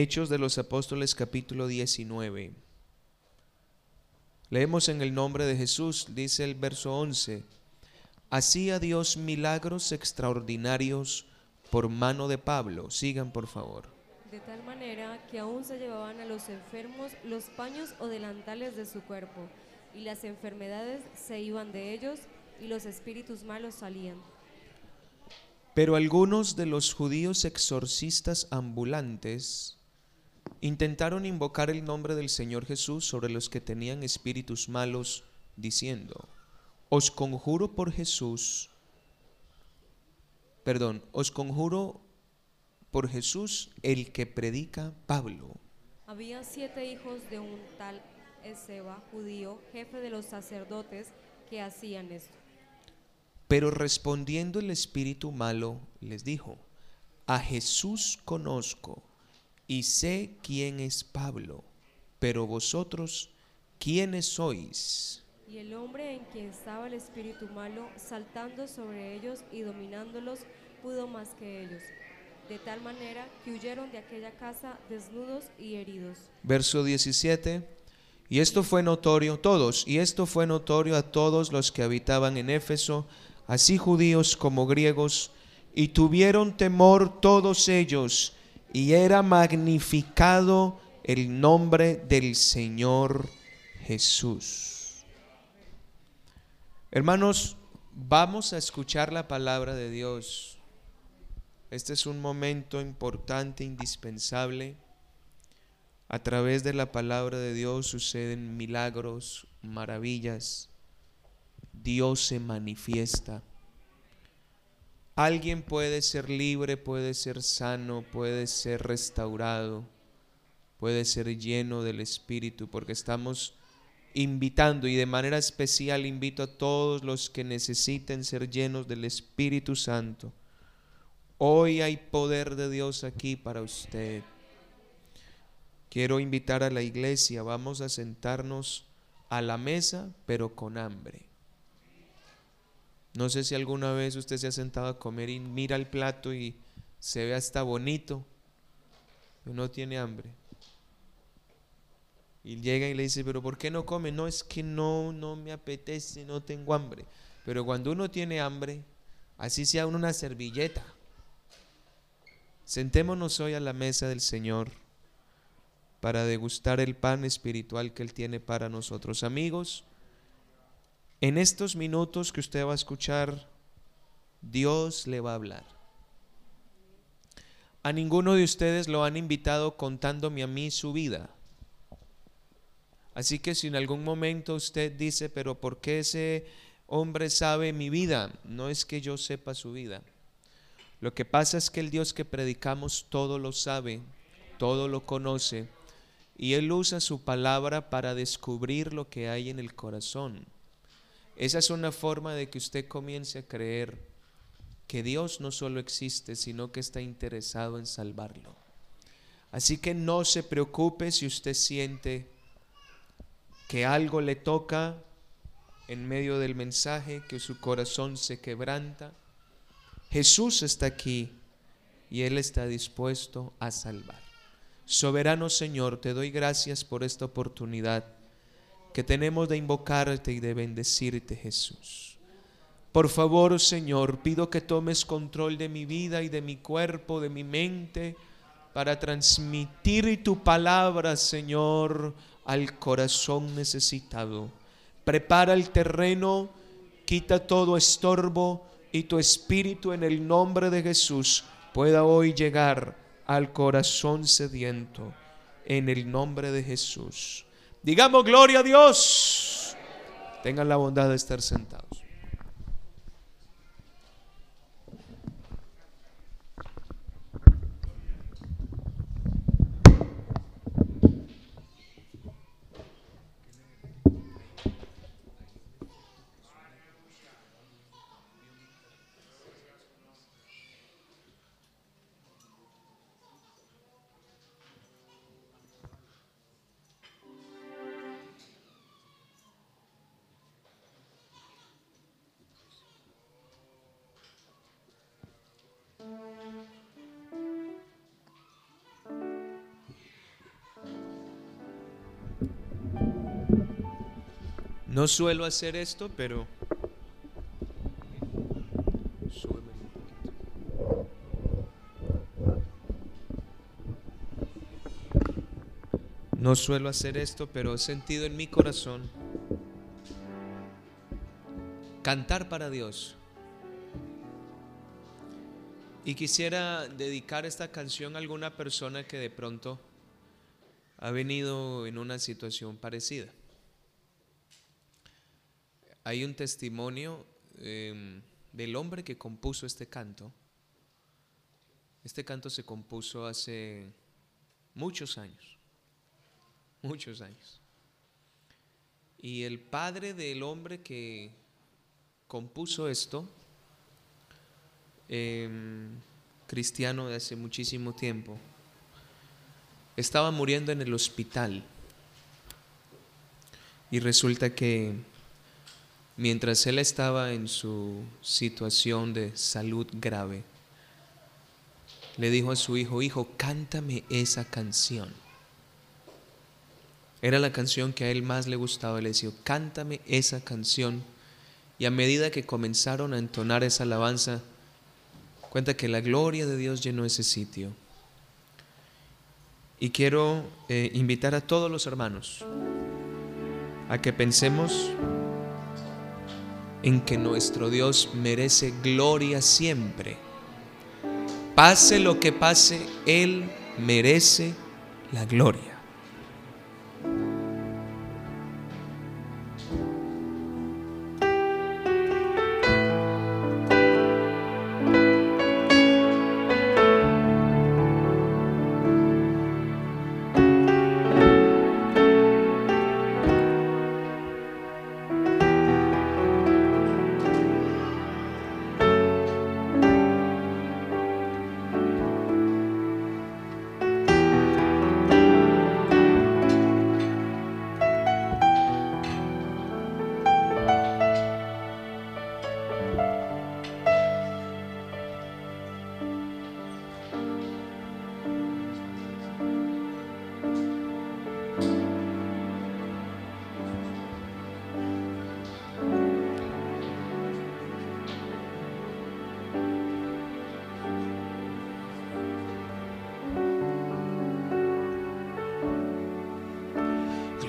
Hechos de los Apóstoles capítulo 19. Leemos en el nombre de Jesús, dice el verso 11, hacía Dios milagros extraordinarios por mano de Pablo. Sigan por favor. De tal manera que aún se llevaban a los enfermos los paños o delantales de su cuerpo, y las enfermedades se iban de ellos, y los espíritus malos salían. Pero algunos de los judíos exorcistas ambulantes intentaron invocar el nombre del Señor Jesús sobre los que tenían espíritus malos, diciendo, os conjuro por Jesús, perdón, os conjuro por Jesús el que predica Pablo. Había siete hijos de un tal Ezeba, judío, jefe de los sacerdotes, que hacían esto. Pero respondiendo el espíritu malo, les dijo, a Jesús conozco y sé quién es Pablo, pero vosotros, ¿quiénes sois? Y el hombre en quien estaba el espíritu malo, saltando sobre ellos y dominándolos, pudo más que ellos, de tal manera que huyeron de aquella casa desnudos y heridos. Verso 17. Y esto fue notorio, todos, y esto fue notorio a todos los que habitaban en Éfeso, así judíos como griegos, y tuvieron temor todos ellos, y era magnificado el nombre del Señor Jesús. Hermanos, vamos a escuchar la palabra de Dios. Este es un momento importante, indispensable. A través de la palabra de Dios suceden milagros, maravillas. Dios se manifiesta. Alguien puede ser libre, puede ser sano, puede ser restaurado, puede ser lleno del Espíritu, porque estamos invitando y de manera especial invito a todos los que necesiten ser llenos del Espíritu Santo. Hoy hay poder de Dios aquí para usted. Quiero invitar a la iglesia, vamos a sentarnos a la mesa, pero con hambre. No sé si alguna vez usted se ha sentado a comer y mira el plato y se ve hasta bonito, pero no tiene hambre. Y llega y le dice, pero ¿por qué no come? No, es que no, no me apetece, no tengo hambre. Pero cuando uno tiene hambre, así sea una servilleta. Sentémonos hoy a la mesa del Señor para degustar el pan espiritual que Él tiene para nosotros. Amigos, en estos minutos que usted va a escuchar, Dios le va a hablar. A ninguno de ustedes lo han invitado contándome a mí su vida. Así que si en algún momento usted dice, pero ¿por qué ese hombre sabe mi vida? No es que yo sepa su vida. Lo que pasa es que el Dios que predicamos todo lo sabe, todo lo conoce, y Él usa su palabra para descubrir lo que hay en el corazón. Esa es una forma de que usted comience a creer que Dios no solo existe, sino que está interesado en salvarlo. Así que no se preocupe si usted siente que algo le toca en medio del mensaje, que su corazón se quebranta. Jesús está aquí y Él está dispuesto a salvar. Soberano Señor, te doy gracias por esta oportunidad que tenemos de invocarte y de bendecirte, Jesús. Por favor, Señor, pido que tomes control de mi vida y de mi cuerpo, de mi mente, para transmitir tu palabra, Señor, al corazón necesitado. Prepara el terreno, quita todo estorbo y tu espíritu en el nombre de Jesús pueda hoy llegar al corazón sediento, en el nombre de Jesús. Digamos gloria a Dios. Tengan la bondad de estar sentados. No suelo hacer esto, pero... No suelo hacer esto, pero he sentido en mi corazón cantar para Dios. Y quisiera dedicar esta canción a alguna persona que de pronto ha venido en una situación parecida. Hay un testimonio em, del hombre que compuso este canto. Este canto se compuso hace muchos años, muchos años. Y el padre del hombre que compuso esto, em, cristiano de hace muchísimo tiempo, estaba muriendo en el hospital. Y resulta que mientras él estaba en su situación de salud grave, le dijo a su hijo, hijo, cántame esa canción. Era la canción que a él más le gustaba. Le decía, cántame esa canción. Y a medida que comenzaron a entonar esa alabanza, cuenta que la gloria de Dios llenó ese sitio. Y quiero eh, invitar a todos los hermanos a que pensemos en que nuestro Dios merece gloria siempre. Pase lo que pase, Él merece la gloria.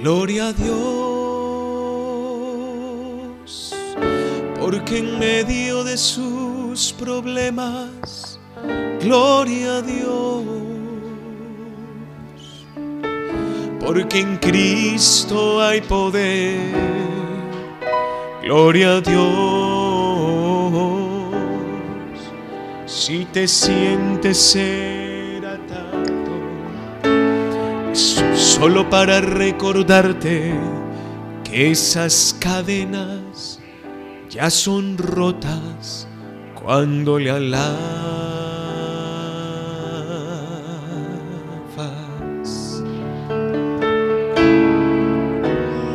Gloria a Dios, porque en medio de sus problemas, gloria a Dios, porque en Cristo hay poder, gloria a Dios. Si te sientes solo para recordarte que esas cadenas ya son rotas cuando le alabas.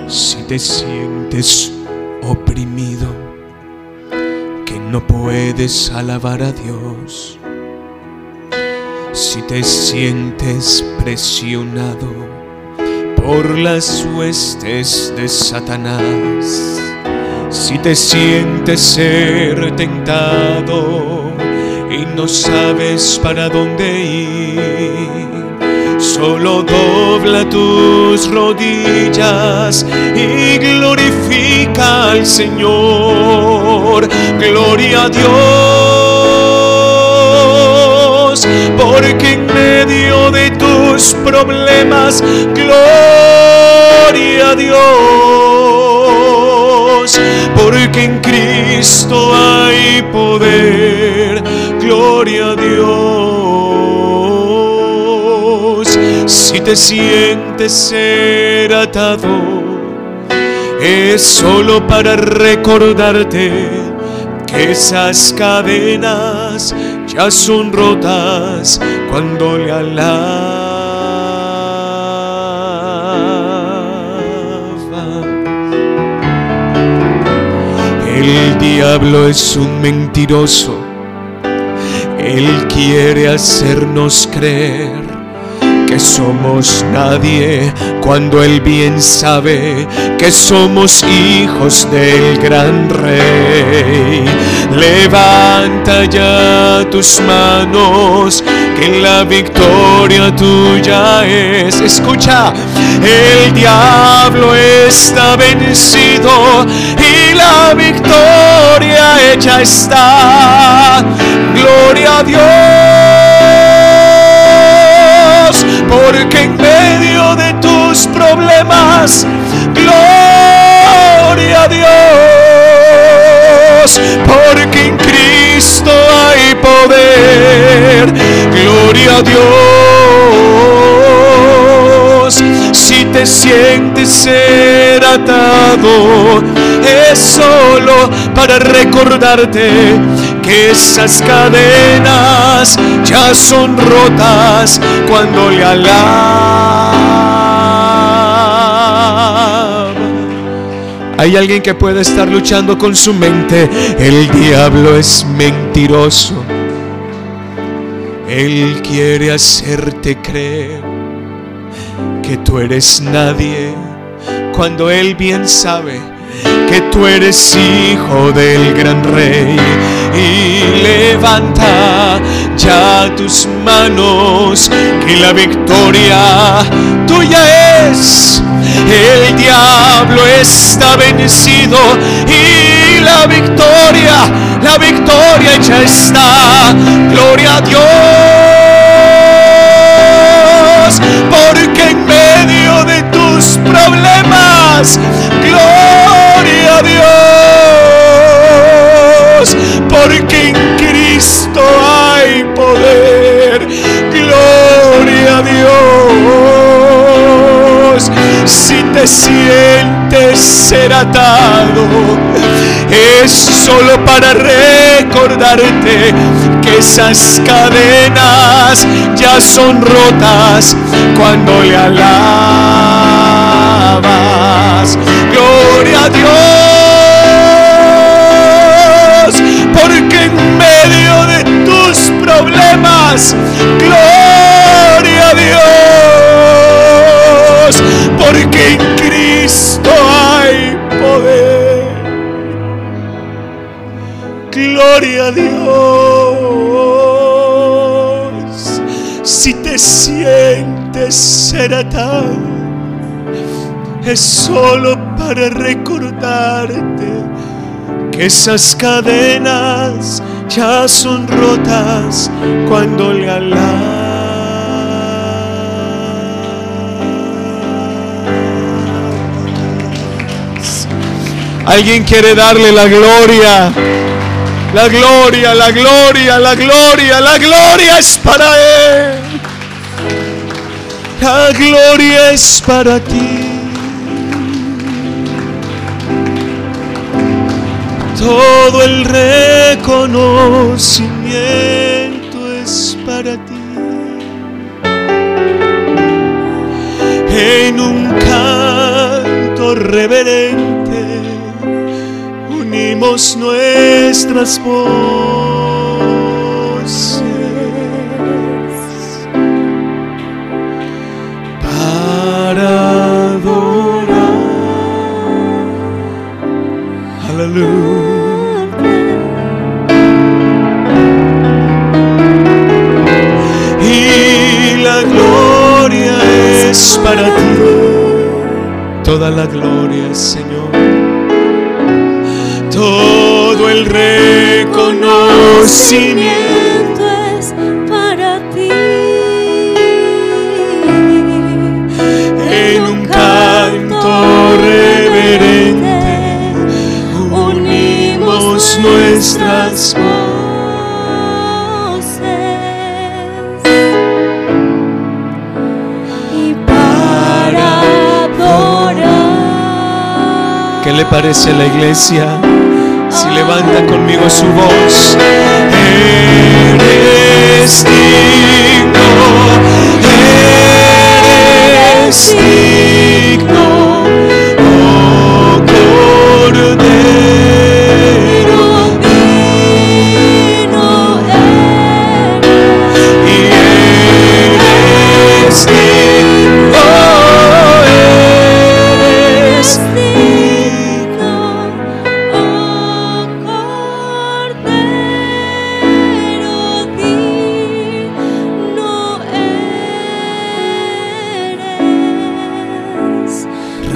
Si te sientes oprimido, que no puedes alabar a Dios, si te sientes presionado por las huestes de Satanás, si te sientes ser tentado y no sabes para dónde ir, solo dobla tus rodillas y glorifica al Señor. Gloria a Dios, porque en medio de tus problemas, gloria a Dios, porque en Cristo hay poder, gloria a Dios. Si te sientes ser atado, es solo para recordarte que esas cadenas ya son rotas cuando le alabas. El diablo es un mentiroso, él quiere hacernos creer que somos nadie cuando Él bien sabe que somos hijos del gran rey. Levanta ya tus manos, que la victoria tuya es. Escucha, el diablo está vencido y la victoria hecha está. Gloria a Porque en medio de tus problemas, gloria a Dios, porque en Cristo hay poder, gloria a Dios. Te sientes ser atado, es solo para recordarte que esas cadenas ya son rotas cuando le alaba. Hay alguien que puede estar luchando con su mente. El diablo es mentiroso. Él quiere hacerte creer que tú eres nadie cuando Él bien sabe que tú eres hijo del gran rey. Y levanta ya tus manos, que la victoria tuya es. El diablo está vencido y la victoria, la victoria ya está. Gloria a Dios, porque medio de tus problemas, gloria a Dios, porque en Cristo hay Si te sientes ser atado, es solo para recordarte que esas cadenas ya son rotas cuando le alabas. Gloria a Dios, porque en medio de tus problemas, gloria Porque en Cristo hay poder. Gloria a Dios. Si te sientes ser es solo para recordarte que esas cadenas ya son rotas cuando le alabas. Alguien quiere darle la gloria. La gloria, la gloria, la gloria, la gloria es para Él. La gloria es para ti. Todo el reconocimiento es para ti. En un canto reverente nuestras voces para adorar. Aleluya. Para ti. Toda la gloria, Señor. El reconocimiento Conocimiento es para ti. en un canto reverente unimos nuestras voces y para adorar. ¿Qué le parece a la iglesia si levanta conmigo su voz? Eres digno, eres digno, oh Cordero, Divino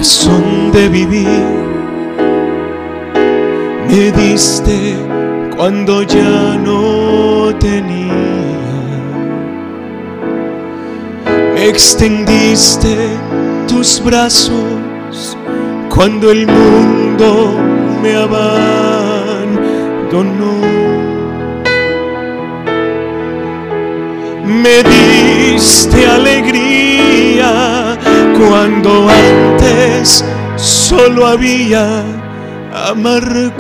razón de vivir. Me diste cuando ya no tenía. Extendiste tus brazos cuando el mundo me abandonó. Me diste alegría cuando antes solo había amargura.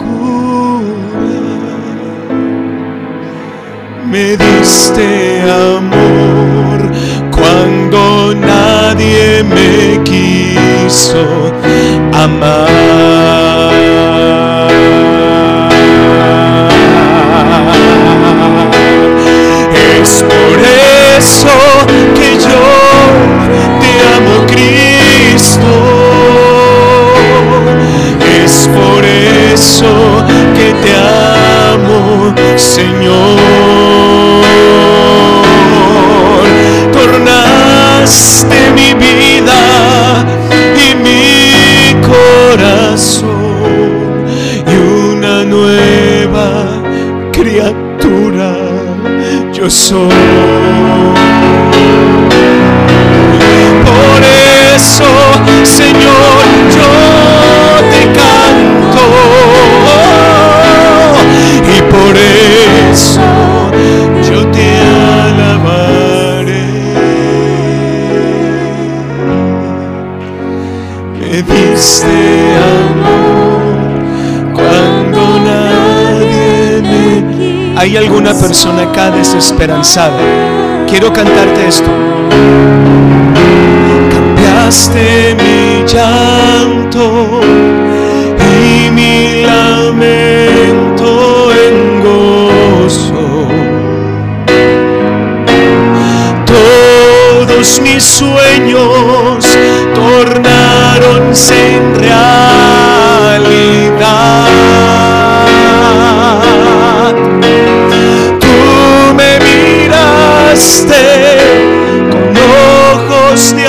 Me diste amor cuando nadie me quiso amar. Es por eso que yo amo, Cristo. Es por eso que te amo, Señor. Tornaste mi vida y mi corazón y una nueva criatura yo soy. Eso, Señor, yo te canto. Y por eso yo te alabaré. Me diste amor cuando nadie me hay alguna persona acá desesperanzada. Quiero cantarte esto. Mi llanto y mi lamento en gozo. Todos mis sueños tornaronse en realidad. Tú me miraste con ojos de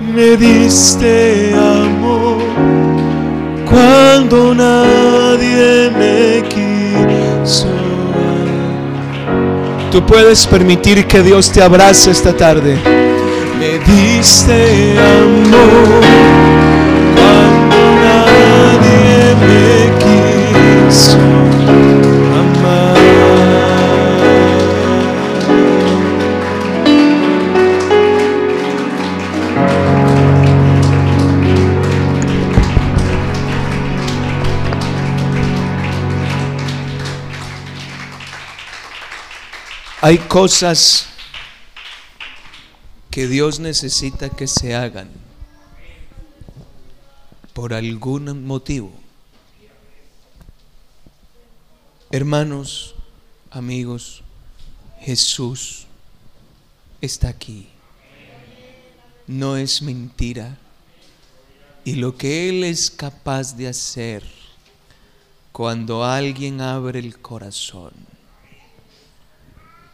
Me diste amor cuando nadie me quiso. Tú puedes permitir que Dios te abrace esta tarde. Me diste amor cuando nadie me quiso Hay cosas que Dios necesita que se hagan por algún motivo. Hermanos, amigos, Jesús está aquí. No es mentira. Y lo que Él es capaz de hacer cuando alguien abre el corazón.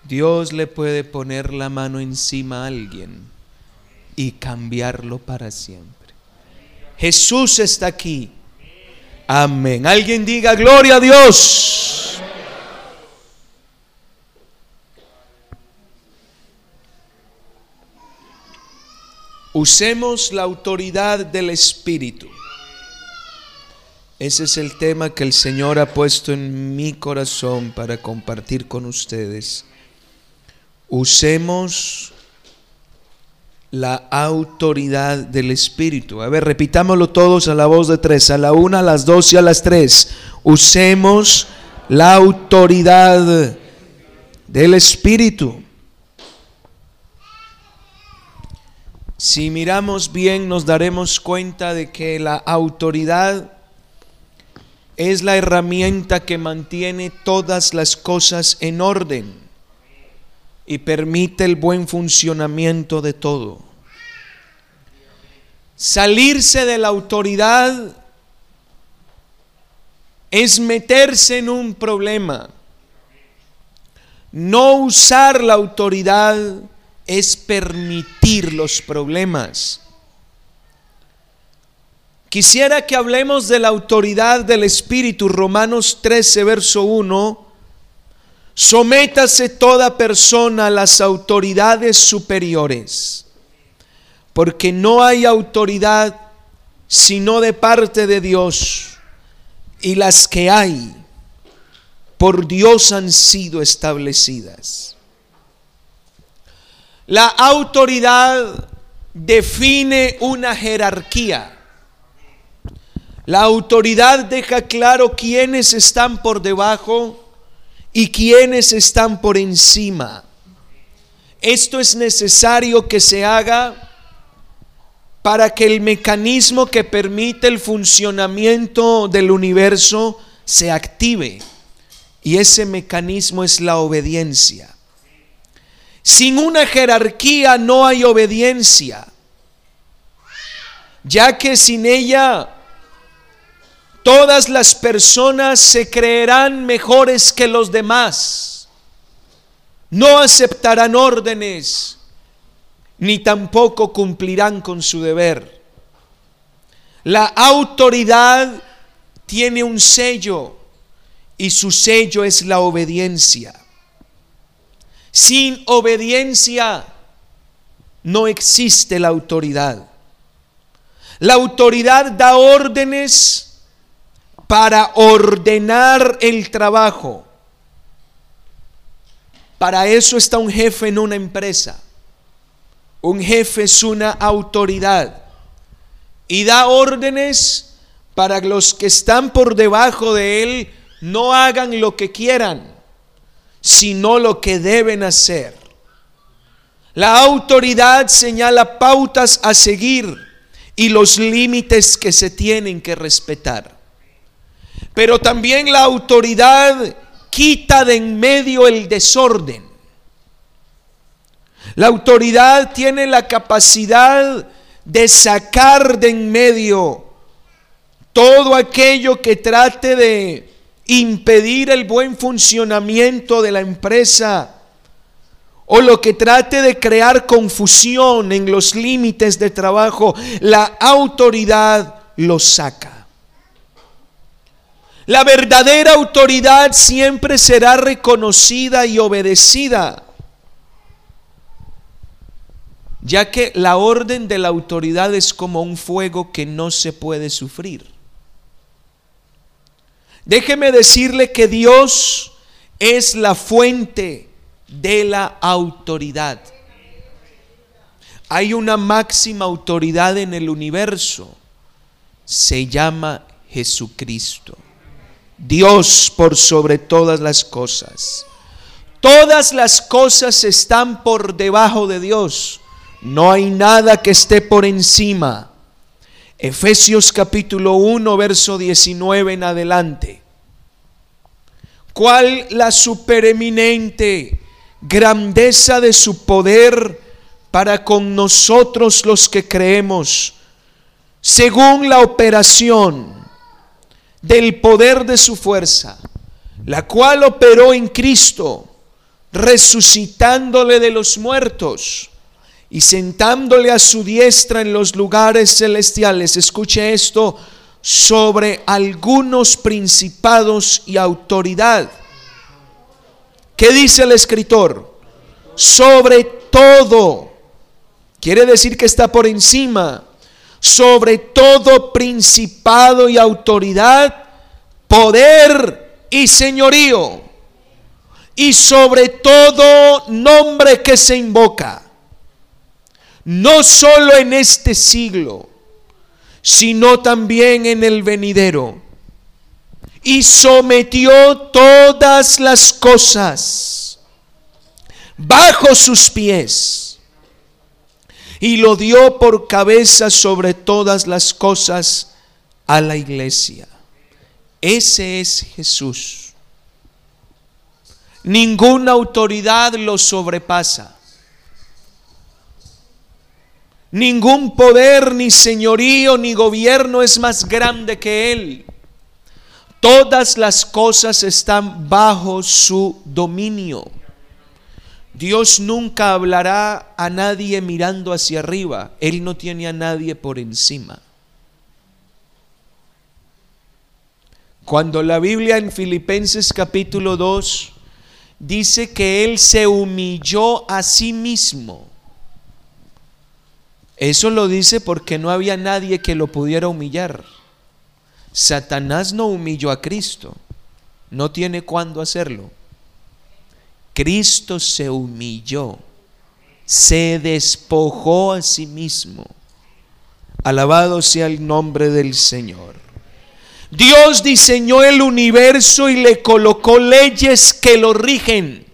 Dios le puede poner la mano encima a alguien y cambiarlo para siempre. Jesús está aquí. Amén. Alguien diga gloria a Dios. Usemos la autoridad del Espíritu. Ese es el tema que el Señor ha puesto en mi corazón para compartir con ustedes. Usemos la autoridad del Espíritu. A ver, repitámoslo todos a la voz de tres, a la una, a las dos y a las tres. Usemos la autoridad del Espíritu. Si miramos bien nos daremos cuenta de que la autoridad es la herramienta que mantiene todas las cosas en orden y permite el buen funcionamiento de todo. Salirse de la autoridad es meterse en un problema. No usar la autoridad es permitir los problemas. Quisiera que hablemos de la autoridad del Espíritu, Romanos 13, verso 1. Sométase toda persona a las autoridades superiores porque no hay autoridad sino de parte de Dios, y las que hay por Dios han sido establecidas. La autoridad define una jerarquía. La autoridad deja claro quiénes están por debajo y quiénes están por encima. Esto es necesario que se haga para que el mecanismo que permite el funcionamiento del universo se active. Y ese mecanismo es la obediencia. Sin una jerarquía no hay obediencia, ya que sin ella todas las personas se creerán mejores que los demás, no aceptarán órdenes, ni tampoco cumplirán con su deber. La autoridad tiene un sello y su sello es la obediencia. Sin obediencia no existe la autoridad. La autoridad da órdenes para ordenar el trabajo. Para eso está un jefe en una empresa. Un jefe es una autoridad y da órdenes para los que están por debajo de él no hagan lo que quieran, sino lo que deben hacer. La autoridad señala pautas a seguir y los límites que se tienen que respetar. Pero también la autoridad quita de en medio el desorden. La autoridad tiene la capacidad de sacar de en medio todo aquello que trate de impedir el buen funcionamiento de la empresa o lo que trate de crear confusión en los límites de trabajo, la autoridad lo saca. La verdadera autoridad siempre será reconocida y obedecida ya que la orden de la autoridad es como un fuego que no se puede sufrir. Déjeme decirle que Dios es la fuente de la autoridad. Hay una máxima autoridad en el universo. Se llama Jesucristo. Dios por sobre todas las cosas. Todas las cosas están por debajo de Dios. No hay nada que esté por encima. Efesios capítulo 1, verso 19 en adelante. ¿Cuál la supereminente grandeza de su poder para con nosotros los que creemos, según la operación del poder de su fuerza, la cual operó en Cristo, resucitándole de los muertos? y sentándole a su diestra en los lugares celestiales, escuche esto, sobre algunos principados y autoridad. ¿Qué dice el escritor? Sobre todo. Quiere decir que está por encima. Sobre todo principado y autoridad, poder y señorío. Y sobre todo nombre que se invoca no solo en este siglo, sino también en el venidero. Y sometió todas las cosas bajo sus pies y lo dio por cabeza sobre todas las cosas a la iglesia. Ese es Jesús. Ninguna autoridad lo sobrepasa. Ningún poder, ni señorío, ni gobierno es más grande que Él. Todas las cosas están bajo su dominio. Dios nunca hablará a nadie mirando hacia arriba. Él no tiene a nadie por encima. Cuando la Biblia en Filipenses capítulo 2 dice que Él se humilló a sí mismo eso lo dice porque no había nadie que lo pudiera humillar. Satanás no humilló a Cristo. No tiene cuándo hacerlo. Cristo se humilló. Se despojó a sí mismo. Alabado sea el nombre del Señor. Dios diseñó el universo y le colocó leyes que lo rigen.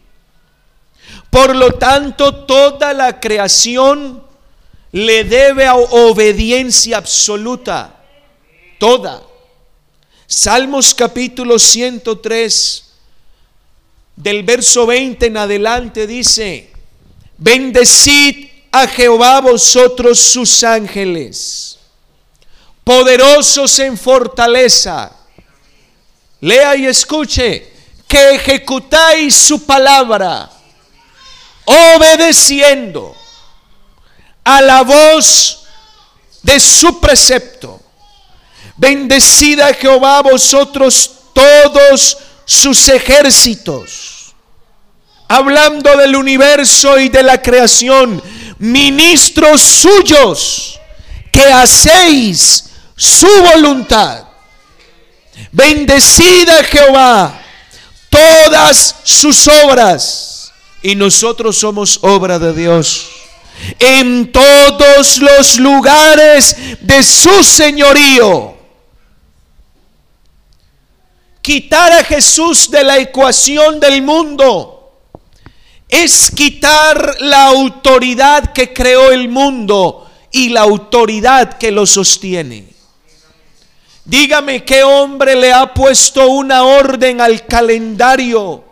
Por lo tanto, toda la creación le debe obediencia absoluta, toda. Salmos capítulo 103, del verso 20 en adelante dice, bendecid a Jehová vosotros sus ángeles, poderosos en fortaleza. Lea y escuche, que ejecutáis su palabra, obedeciendo a la voz de su precepto. Bendecida Jehová vosotros todos sus ejércitos. Hablando del universo y de la creación, ministros suyos que hacéis su voluntad. Bendecida Jehová todas sus obras. Y nosotros somos obra de Dios en todos los lugares de su señorío. Quitar a Jesús de la ecuación del mundo es quitar la autoridad que creó el mundo y la autoridad que lo sostiene. Dígame qué hombre le ha puesto una orden al calendario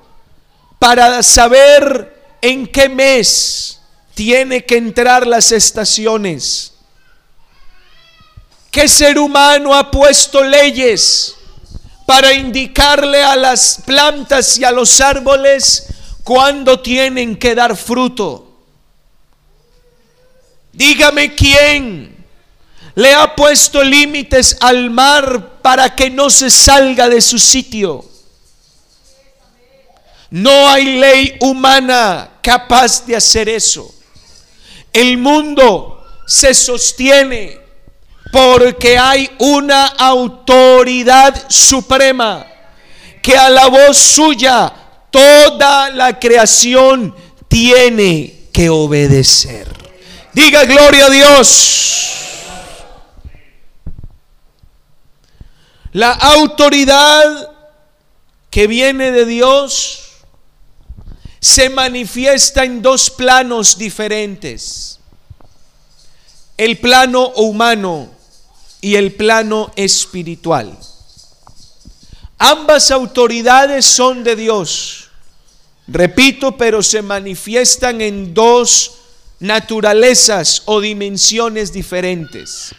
para saber en qué mes tiene que entrar las estaciones. ¿Qué ser humano ha puesto leyes para indicarle a las plantas y a los árboles cuándo tienen que dar fruto? Dígame quién le ha puesto límites al mar para que no se salga de su sitio. No hay ley humana capaz de hacer eso. El mundo se sostiene porque hay una autoridad suprema que a la voz suya toda la creación tiene que obedecer. Diga gloria a Dios. La autoridad que viene de Dios se manifiesta en dos planos diferentes. El plano humano y el plano espiritual. Ambas autoridades son de Dios. Repito, pero se manifiestan en dos naturalezas o dimensiones diferentes.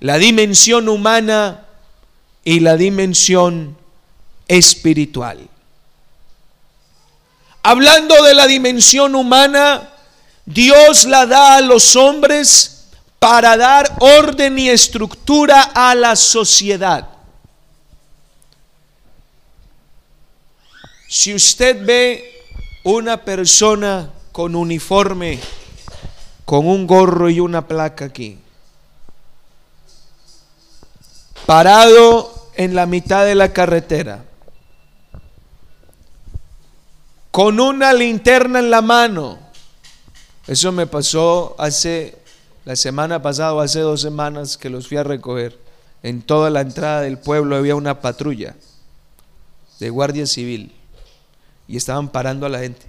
La dimensión humana y la dimensión espiritual. Hablando de la dimensión humana, Dios la da a los hombres para dar orden y estructura a la sociedad. Si usted ve una persona con uniforme, con un gorro y una placa aquí, parado en la mitad de la carretera, con una linterna en la mano. Eso me pasó hace la semana pasada, hace dos semanas que los fui a recoger. En toda la entrada del pueblo había una patrulla de guardia civil y estaban parando a la gente.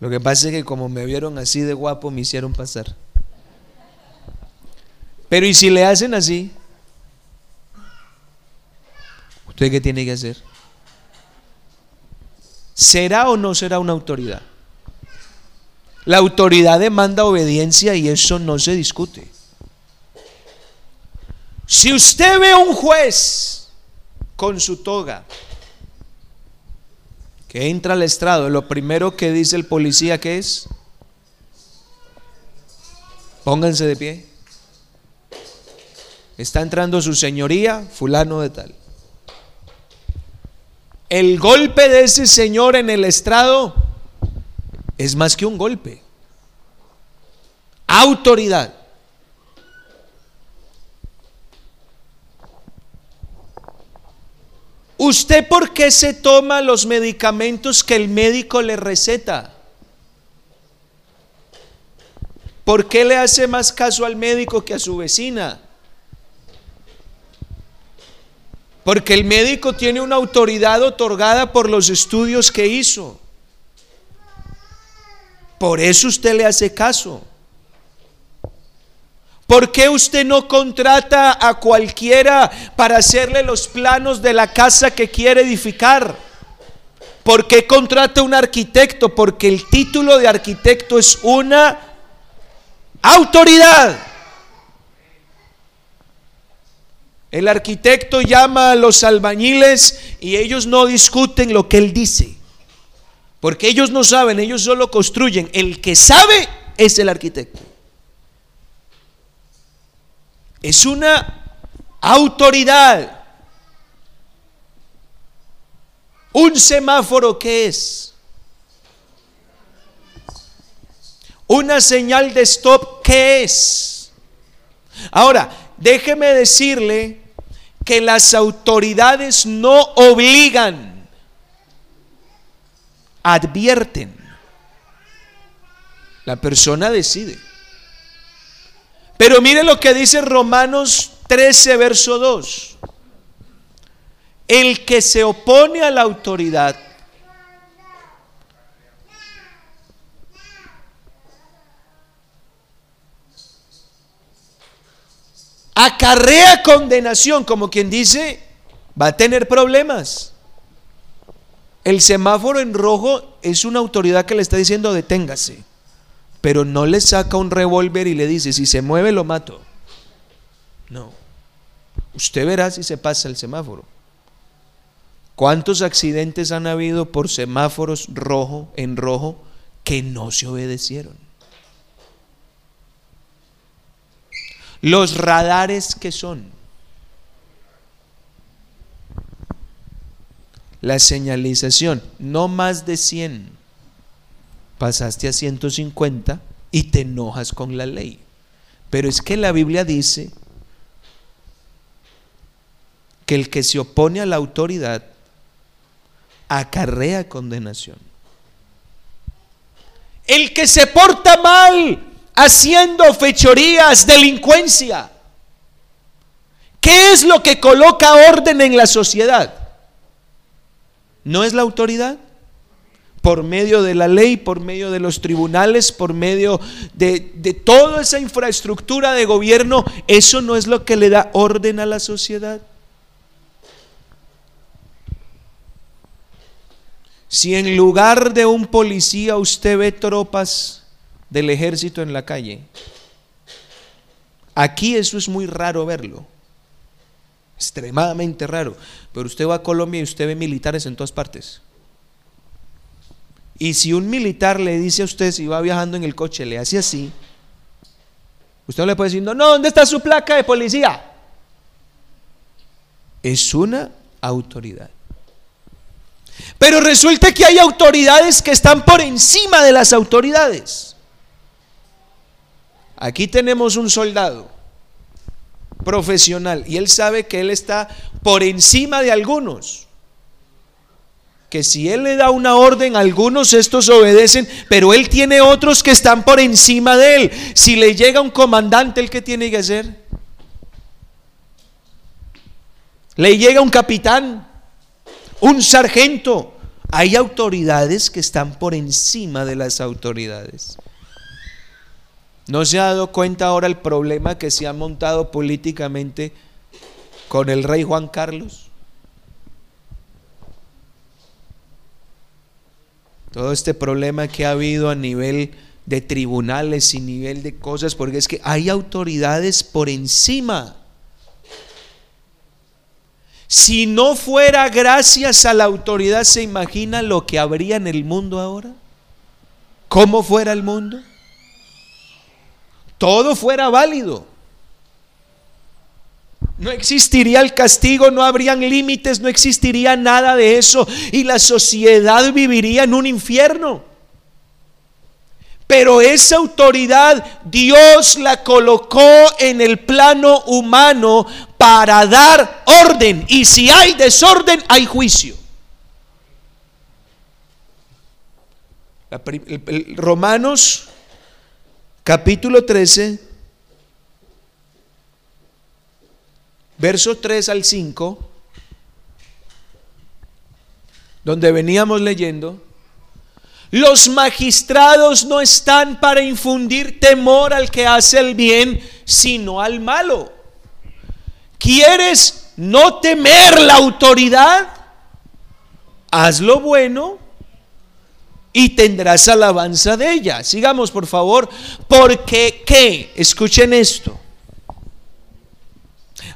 Lo que pasa es que como me vieron así de guapo me hicieron pasar. Pero ¿y si le hacen así? ¿Usted qué tiene que hacer? ¿Será o no será una autoridad? La autoridad demanda obediencia y eso no se discute. Si usted ve a un juez con su toga que entra al estrado, lo primero que dice el policía que es, pónganse de pie. Está entrando su señoría, fulano de tal. El golpe de ese señor en el estrado es más que un golpe. Autoridad. ¿Usted por qué se toma los medicamentos que el médico le receta? ¿Por qué le hace más caso al médico que a su vecina? Porque el médico tiene una autoridad otorgada por los estudios que hizo. Por eso usted le hace caso. ¿Por qué usted no contrata a cualquiera para hacerle los planos de la casa que quiere edificar? ¿Por qué contrata un arquitecto? Porque el título de arquitecto es una autoridad. El arquitecto llama a los albañiles y ellos no discuten lo que él dice. Porque ellos no saben, ellos solo construyen. El que sabe es el arquitecto. Es una autoridad. Un semáforo que es. Una señal de stop que es. Ahora, déjeme decirle que las autoridades no obligan, advierten. La persona decide. Pero mire lo que dice Romanos 13, verso 2. El que se opone a la autoridad acarrea condenación, como quien dice, va a tener problemas. El semáforo en rojo es una autoridad que le está diciendo deténgase, pero no le saca un revólver y le dice, si se mueve lo mato. No. Usted verá si se pasa el semáforo. ¿Cuántos accidentes han habido por semáforos rojo en rojo que no se obedecieron? Los radares que son. La señalización, no más de 100. Pasaste a 150 y te enojas con la ley. Pero es que la Biblia dice que el que se opone a la autoridad acarrea condenación. El que se porta mal haciendo fechorías, delincuencia. ¿Qué es lo que coloca orden en la sociedad? ¿No es la autoridad? Por medio de la ley, por medio de los tribunales, por medio de, de toda esa infraestructura de gobierno, ¿eso no es lo que le da orden a la sociedad? Si en lugar de un policía usted ve tropas del ejército en la calle. Aquí eso es muy raro verlo, extremadamente raro, pero usted va a Colombia y usted ve militares en todas partes. Y si un militar le dice a usted, si va viajando en el coche, le hace así, usted no le puede decir, no, no, ¿dónde está su placa de policía? Es una autoridad. Pero resulta que hay autoridades que están por encima de las autoridades. Aquí tenemos un soldado profesional y él sabe que él está por encima de algunos. Que si él le da una orden, algunos estos obedecen, pero él tiene otros que están por encima de él. Si le llega un comandante, ¿el qué tiene que hacer? Le llega un capitán, un sargento. Hay autoridades que están por encima de las autoridades. ¿No se ha dado cuenta ahora el problema que se ha montado políticamente con el rey Juan Carlos? Todo este problema que ha habido a nivel de tribunales y nivel de cosas, porque es que hay autoridades por encima. Si no fuera gracias a la autoridad, ¿se imagina lo que habría en el mundo ahora? ¿Cómo fuera el mundo? Todo fuera válido. No existiría el castigo, no habrían límites, no existiría nada de eso y la sociedad viviría en un infierno. Pero esa autoridad Dios la colocó en el plano humano para dar orden. Y si hay desorden, hay juicio. Romanos capítulo 13, verso 3 al 5, donde veníamos leyendo. Los magistrados no están para infundir temor al que hace el bien, sino al malo. ¿Quieres no temer la autoridad? Haz lo bueno y tendrás alabanza de ella. Sigamos, por favor, porque qué? Escuchen esto.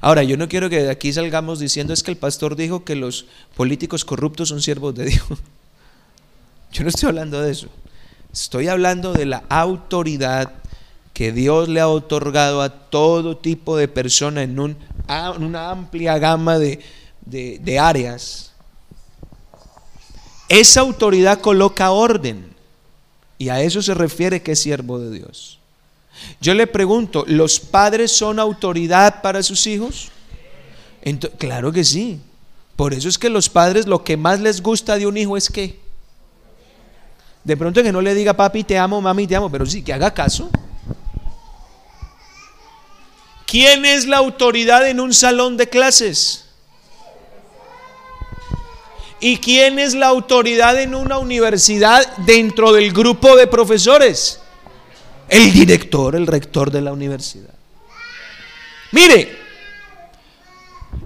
Ahora, yo no quiero que de aquí salgamos diciendo es que el pastor dijo que los políticos corruptos son siervos de Dios. Yo no estoy hablando de eso. Estoy hablando de la autoridad que Dios le ha otorgado a todo tipo de persona en un, una amplia gama de áreas. Esa autoridad coloca orden y a eso se refiere que es siervo de Dios. Yo le pregunto, ¿los padres son autoridad para sus hijos? claro que sí. Por eso es que los padres lo que más les gusta de un hijo es que de pronto que no le diga papi te amo, mami te amo, pero sí que haga caso. ¿Quién es la autoridad en un salón de clases? ¿Y quién es la autoridad en una universidad dentro del grupo de profesores? El director, el rector de la universidad. Mire,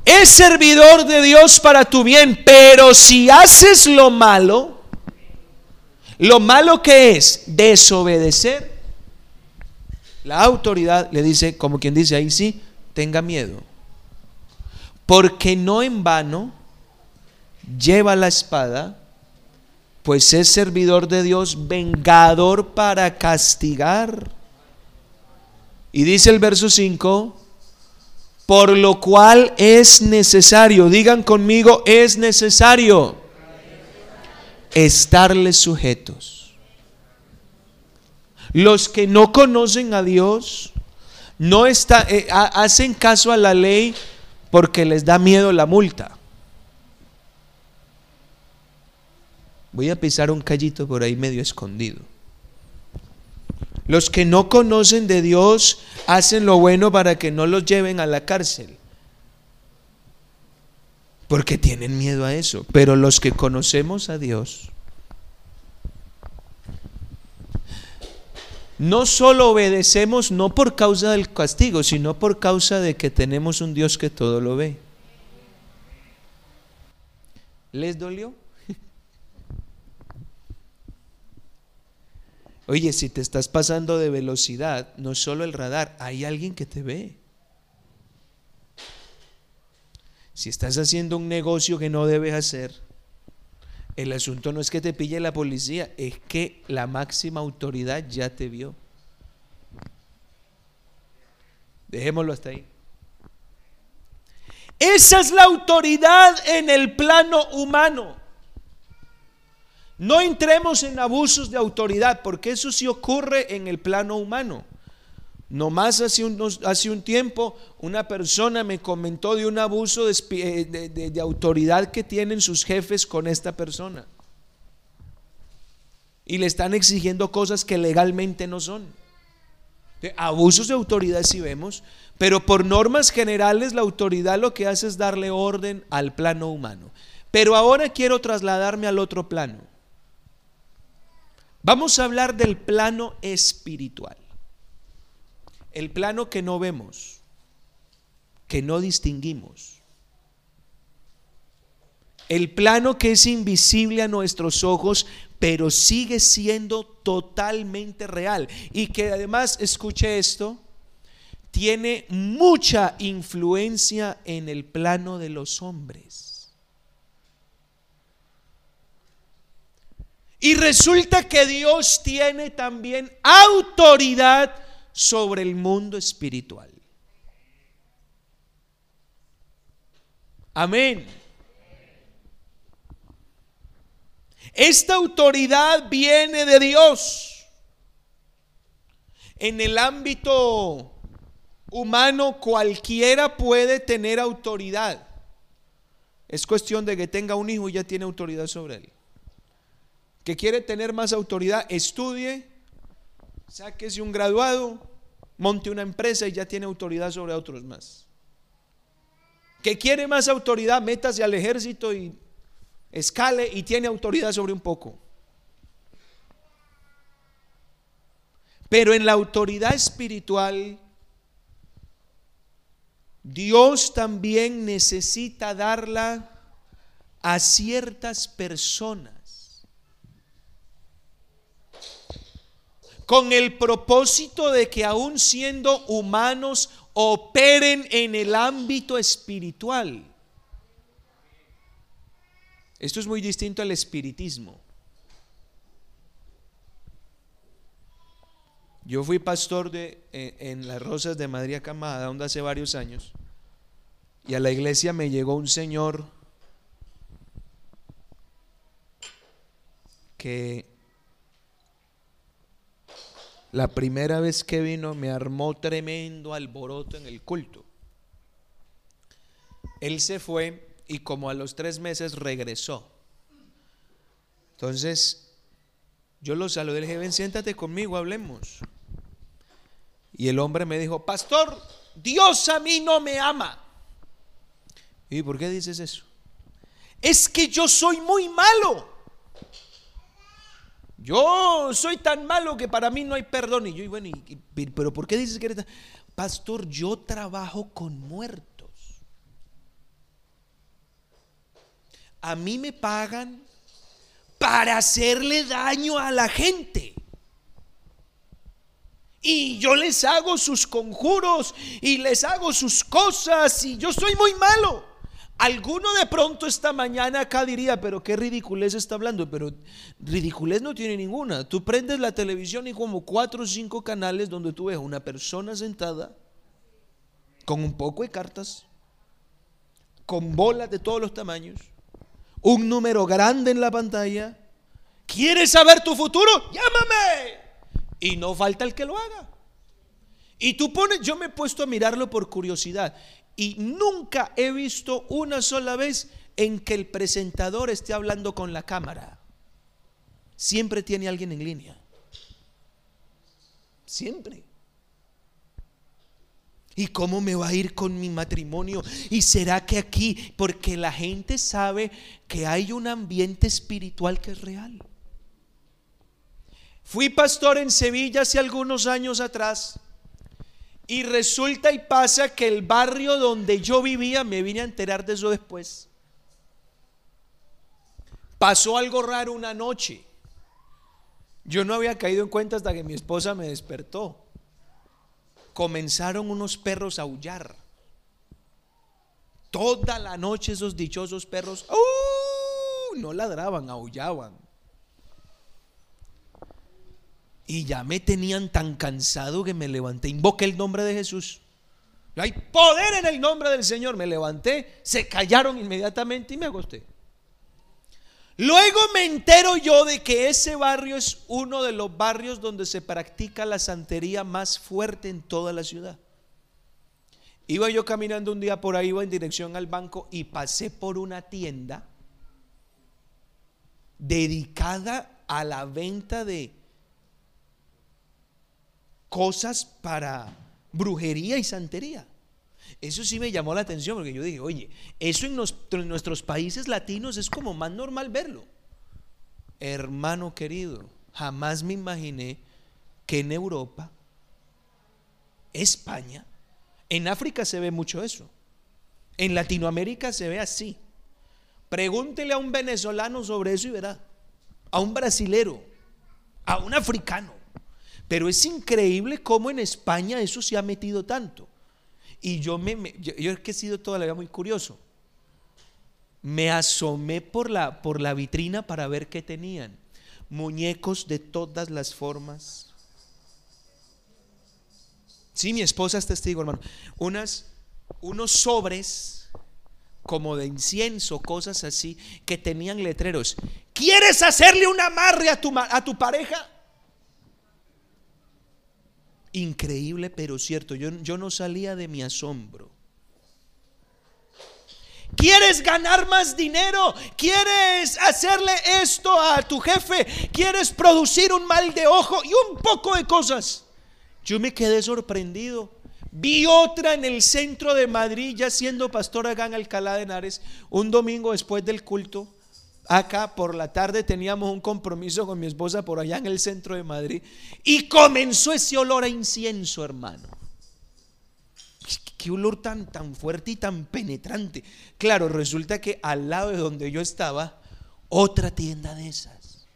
es servidor de Dios para tu bien, pero si haces lo malo, lo malo que es desobedecer, la autoridad le dice, como quien dice ahí sí, tenga miedo. Porque no en vano lleva la espada, pues es servidor de Dios, vengador para castigar. Y dice el verso 5, por lo cual es necesario, digan conmigo, es necesario estarles sujetos. Los que no conocen a Dios no está, eh, hacen caso a la ley porque les da miedo la multa. Voy a pisar un callito por ahí medio escondido. Los que no conocen de Dios hacen lo bueno para que no los lleven a la cárcel. Porque tienen miedo a eso. Pero los que conocemos a Dios, no solo obedecemos no por causa del castigo, sino por causa de que tenemos un Dios que todo lo ve. ¿Les dolió? Oye, si te estás pasando de velocidad, no solo el radar, hay alguien que te ve. Si estás haciendo un negocio que no debes hacer, El asunto no es que te pille la policía, es que la máxima autoridad ya te vio. Dejémoslo hasta ahí. Esa es la autoridad en el plano humano. No entremos en abusos de autoridad, porque eso sí ocurre en el plano humano. Nomás hace, hace un tiempo una persona me comentó de un abuso eh, de, autoridad que tienen sus jefes con esta persona. Y le están exigiendo cosas que legalmente no son. Abusos de autoridad si vemos, pero por normas generales la autoridad lo que hace es darle orden al plano humano. Pero ahora quiero trasladarme al otro plano. Vamos a hablar del plano espiritual. El plano que no vemos, que no distinguimos. El plano que es invisible a nuestros ojos, pero sigue siendo totalmente real. Y que además, escuche esto, tiene mucha influencia en el plano de los hombres. Y resulta que Dios tiene también autoridad sobre el mundo espiritual. Amén. Esta autoridad viene de Dios. En el ámbito humano cualquiera puede tener autoridad. Es cuestión de que tenga un hijo y ya tiene autoridad sobre él. Que quiere tener más autoridad, estudie, sáquese un graduado, monte una empresa y ya tiene autoridad sobre otros más. Que quiere más autoridad, métase al ejército y escale y tiene autoridad sobre un poco. Pero en la autoridad espiritual, Dios también necesita darla a ciertas personas con el propósito de que aún siendo humanos operen en el ámbito espiritual. Esto es muy distinto al espiritismo. Yo fui pastor de, eh, en las Rosas de Madrid Camada, donde hace varios años, y a la iglesia me llegó un señor que la primera vez que vino me armó tremendo alboroto en el culto. Él se fue y como a los tres meses regresó. Entonces, yo lo saludé, le dije, ven, siéntate conmigo, hablemos. Y el hombre me dijo, pastor, Dios a mí no me ama. ¿Y por qué dices eso? Es que yo soy muy malo. Yo soy tan malo que para mí no hay perdón. Y yo, bueno, pero ¿por qué dices que eres tan... Pastor, yo trabajo con muertos. a mí me pagan para hacerle daño a la gente. Y yo les hago sus conjuros y les hago sus cosas y yo soy muy malo. Alguno de pronto esta mañana acá diría, pero qué ridiculez está hablando, pero ridiculez no tiene ninguna. Tú prendes la televisión y como cuatro o cinco canales donde tú ves una persona sentada con un poco de cartas, con bolas de todos los tamaños, un número grande en la pantalla. ¿Quieres saber tu futuro? Llámame. Y no falta el que lo haga. Y tú pones, yo me he puesto a mirarlo por curiosidad y nunca he visto una sola vez en que el presentador esté hablando con la cámara. Siempre tiene alguien en línea. Siempre. ¿Y cómo me va a ir con mi matrimonio? ¿Y será que aquí, porque la gente sabe que hay un ambiente espiritual que es real? Fui pastor en Sevilla hace algunos años atrás y resulta y pasa que el barrio donde yo vivía, me vine a enterar de eso después, pasó algo raro una noche. Yo no había caído en cuenta hasta que mi esposa me despertó comenzaron unos perros a aullar. Toda la noche esos dichosos perros, ¡uh! no ladraban, aullaban. Y ya me tenían tan cansado que me levanté, invoqué el nombre de Jesús. Hay poder en el nombre del Señor. Me levanté, se callaron inmediatamente y me acosté. Luego me entero yo de que ese barrio es uno de los barrios donde se practica la santería más fuerte en toda la ciudad. Iba yo caminando un día por ahí, iba en dirección al banco y pasé por una tienda dedicada a la venta de cosas para brujería y santería. Eso sí me llamó la atención porque yo dije, oye, eso en, nuestros países latinos es como más normal verlo. Hermano querido, jamás me imaginé que en Europa, España, en África se ve mucho eso. En Latinoamérica se ve así. Pregúntele a un venezolano sobre eso y verá. A un brasilero, a un africano. Pero es increíble cómo en España eso se ha metido tanto. Y yo, me, yo, es que he sido toda la vida muy curioso. Me asomé por la, por la vitrina para ver qué tenían. Muñecos de todas las formas. Sí, mi esposa es testigo, hermano. Unas, unos sobres como de incienso, cosas así, que tenían letreros. ¿Quieres hacerle un amarre a tu, a tu pareja? Increíble, pero cierto. Yo, yo no salía de mi asombro. ¿Quieres ganar más dinero? ¿Quieres hacerle esto a tu jefe? ¿Quieres producir un mal de ojo? Y un poco de cosas. Yo me quedé sorprendido. Vi otra en el centro de Madrid, ya siendo pastor acá en Alcalá de Henares, un domingo después del culto acá por la tarde teníamos un compromiso con mi esposa por allá en el centro de Madrid y comenzó ese olor a incienso, hermano. Qué olor tan, tan fuerte y tan penetrante. Claro, resulta que al lado de donde yo estaba, otra tienda de esas.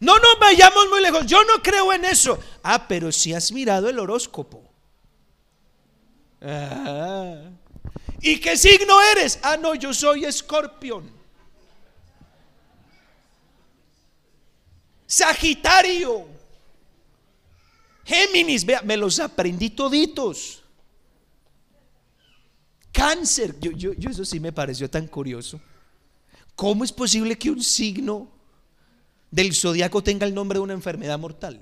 No nos vayamos muy lejos, yo no creo en eso. Ah, pero si has mirado el horóscopo. Ah. ¿Y qué signo eres? Ah, no, yo soy escorpión. Sagitario, Géminis, vea, me los aprendí toditos. Cáncer, yo, yo, yo eso sí me pareció tan curioso. ¿Cómo es posible que un signo del zodiaco tenga el nombre de una enfermedad mortal?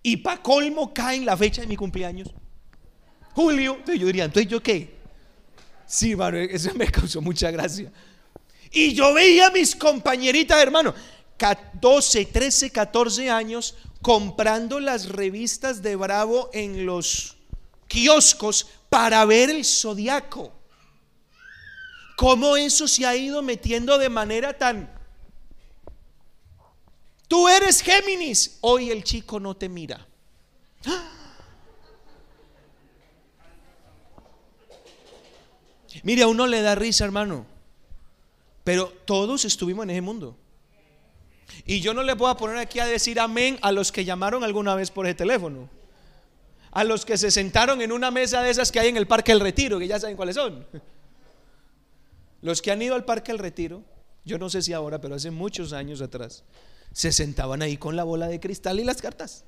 Y para colmo cae en la fecha de mi cumpleaños. Julio, entonces yo diría, entonces yo qué? Sí, mano, eso me causó mucha gracia. Y yo veía a mis compañeritas, hermano, 12, 13, 14 años comprando las revistas de Bravo en los kioscos para ver el zodiaco. ¿Cómo eso se ha ido metiendo de manera tan... Tú eres Géminis, hoy el chico no te mira. Mire, a uno le da risa, hermano. Pero todos estuvimos en ese mundo. Y yo no le voy a poner aquí a decir amén a los que llamaron alguna vez por ese teléfono. A los que se sentaron en una mesa de esas que hay en el Parque del Retiro, que ya saben cuáles son. Los que han ido al Parque del Retiro, yo no sé si ahora, pero hace muchos años atrás, se sentaban ahí con la bola de cristal y las cartas.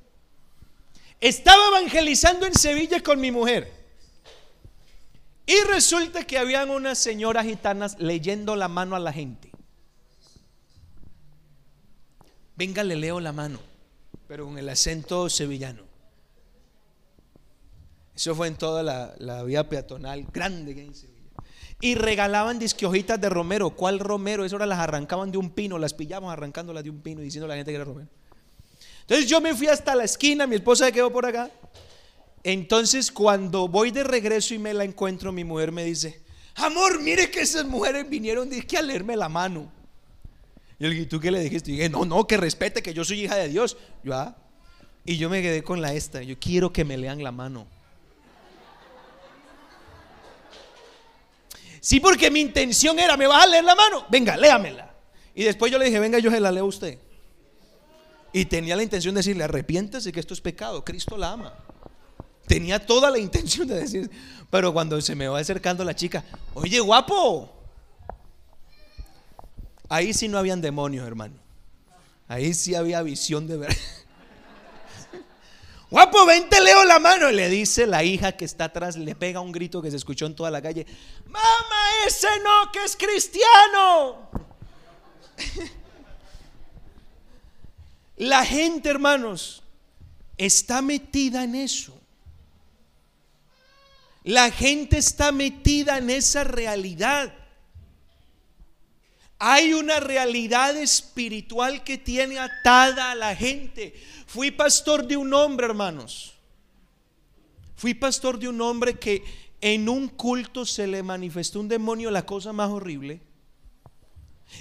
Estaba evangelizando en Sevilla con mi mujer. Y resulta que habían unas señoras gitanas leyendo la mano a la gente. Venga, le leo la mano, pero con el acento sevillano. Eso fue en toda la, vía peatonal grande que hay en Sevilla. Y regalaban disque hojitas de romero. ¿Cuál romero? Eso ahora las arrancaban de un pino, las pillamos arrancándolas de un pino y diciendo a la gente que era romero. Entonces yo me fui hasta la esquina, mi esposa se quedó por acá. Entonces cuando voy de regreso y me la encuentro, mi mujer me dice, amor, mire que esas mujeres vinieron que a leerme la mano. Y ¿tú qué le dijiste? Dije, no, no, que respete que yo soy hija de Dios. Ah. Y yo me quedé con la esta. Yo quiero que me lean la mano. Sí, porque mi intención era, ¿me vas a leer la mano? Venga, léamela. Y después yo le dije, venga, yo se la leo a usted. Y tenía la intención de decirle, arrepiéntese que esto es pecado, Cristo la ama. Tenía toda la intención de decir, pero cuando se me va acercando la chica, oye, guapo, Ahí sí no habían demonios, hermano. Ahí sí había visión de verdad. Guapo, ven, te leo la mano. Y le dice la hija que está atrás, le pega un grito que se escuchó en toda la calle. Mamá, ese no, que es cristiano. La gente, hermanos, está metida en eso. La gente está metida en esa realidad. Hay una realidad espiritual que tiene atada a la gente. Fui pastor de un hombre, hermanos. Fui pastor de un hombre que en un culto se le manifestó un demonio, la cosa más horrible.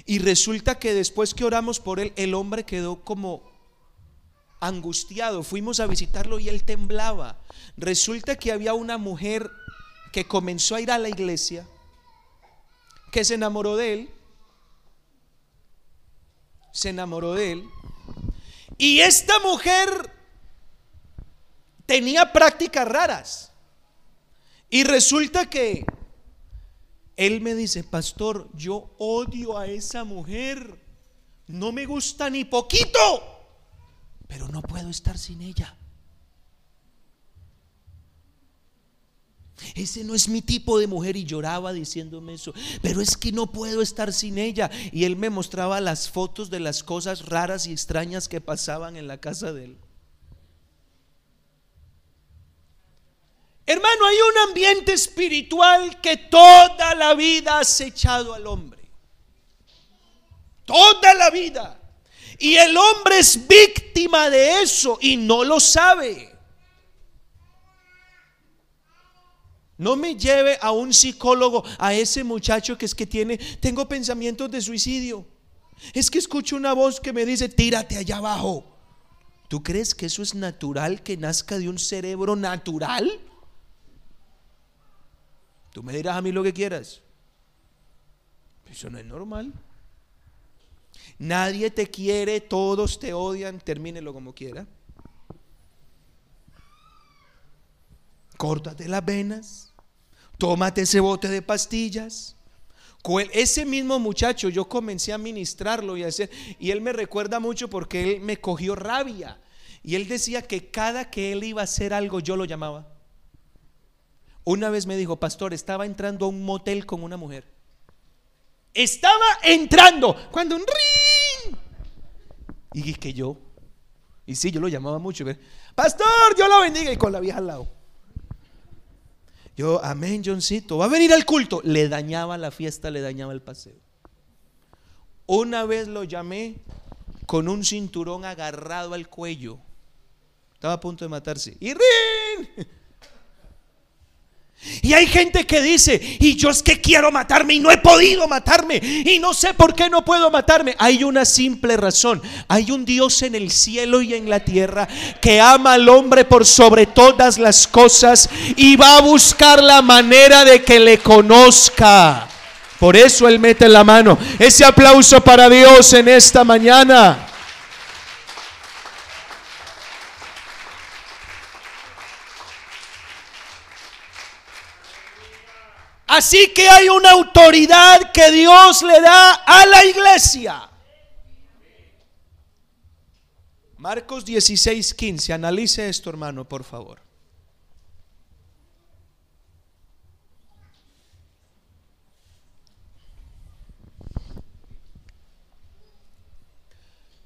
Y resulta que después que oramos por él, el hombre quedó como angustiado. Fuimos a visitarlo y él temblaba. Resulta que había una mujer que comenzó a ir a la iglesia, que se enamoró de él, se enamoró de él, y esta mujer tenía prácticas raras. Y resulta que él me dice, pastor, yo odio a esa mujer, no me gusta ni poquito pero no puedo estar sin ella. Ese no es mi tipo de mujer y lloraba diciéndome eso. Pero es que no puedo estar sin ella. Y él me mostraba las fotos de las cosas raras y extrañas que pasaban en la casa de él. Hermano, hay un ambiente espiritual que toda la vida ha acechado al hombre. Toda la vida. Y el hombre es víctima de eso y no lo sabe. No me lleve a un psicólogo, a ese muchacho que es que tiene, tengo pensamientos de suicidio. Es que escucho una voz que me dice, tírate allá abajo. ¿Tú crees que eso es natural, que nazca de un cerebro natural? Tú me dirás a mí lo que quieras. Eso no es normal. Nadie te quiere, todos te odian, termínelo como quiera. Córtate las venas, tómate ese bote de pastillas. Ese mismo muchacho yo comencé a ministrarlo y a hacer, y él me recuerda mucho porque él me cogió rabia. Y él decía que cada que él iba a hacer algo yo lo llamaba. Una vez me dijo, pastor, estaba entrando a un motel con una mujer. Estaba entrando cuando un ring. Y que yo. Y sí, yo lo llamaba mucho. Pastor, yo lo bendiga. Y con la vieja al lado. Yo, amén, Johncito. Va a venir al culto. Le dañaba la fiesta, le dañaba el paseo. Una vez lo llamé con un cinturón agarrado al cuello. Estaba a punto de matarse. Y ring. Y hay gente que dice, y yo es que quiero matarme y no he podido matarme y no sé por qué no puedo matarme. Hay una simple razón. Hay un Dios en el cielo y en la tierra que ama al hombre por sobre todas las cosas y va a buscar la manera de que le conozca. Por eso Él mete la mano. Ese aplauso para Dios en esta mañana. Así que hay una autoridad que Dios le da a la iglesia. Marcos 16, 15. Analice esto, hermano, por favor.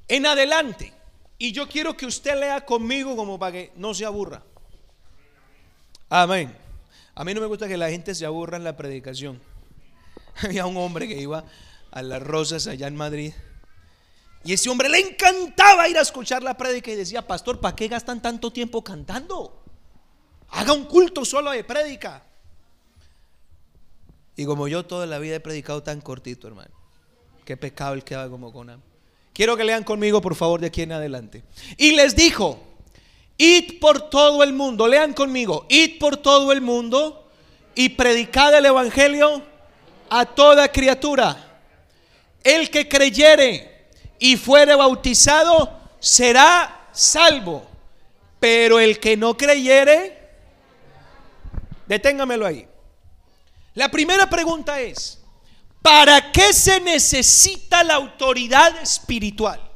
En adelante. Y yo quiero que usted lea conmigo como para que no se aburra. Amén. A mí no me gusta que la gente se aburra en la predicación. Había un hombre que iba a las Rosas allá en Madrid. Y ese hombre le encantaba ir a escuchar la prédica y decía, pastor, ¿para qué gastan tanto tiempo cantando? Haga un culto solo de prédica. Y como yo toda la vida he predicado tan cortito, hermano. Qué pecado el que haga como con Quiero que lean conmigo, por favor, de aquí en adelante. Y les dijo, Id por todo el mundo, lean conmigo, id por todo el mundo y predicad el Evangelio a toda criatura. El que creyere y fuere bautizado será salvo, pero el que no creyere, deténgamelo ahí. La primera pregunta es, ¿Para qué se necesita la autoridad espiritual?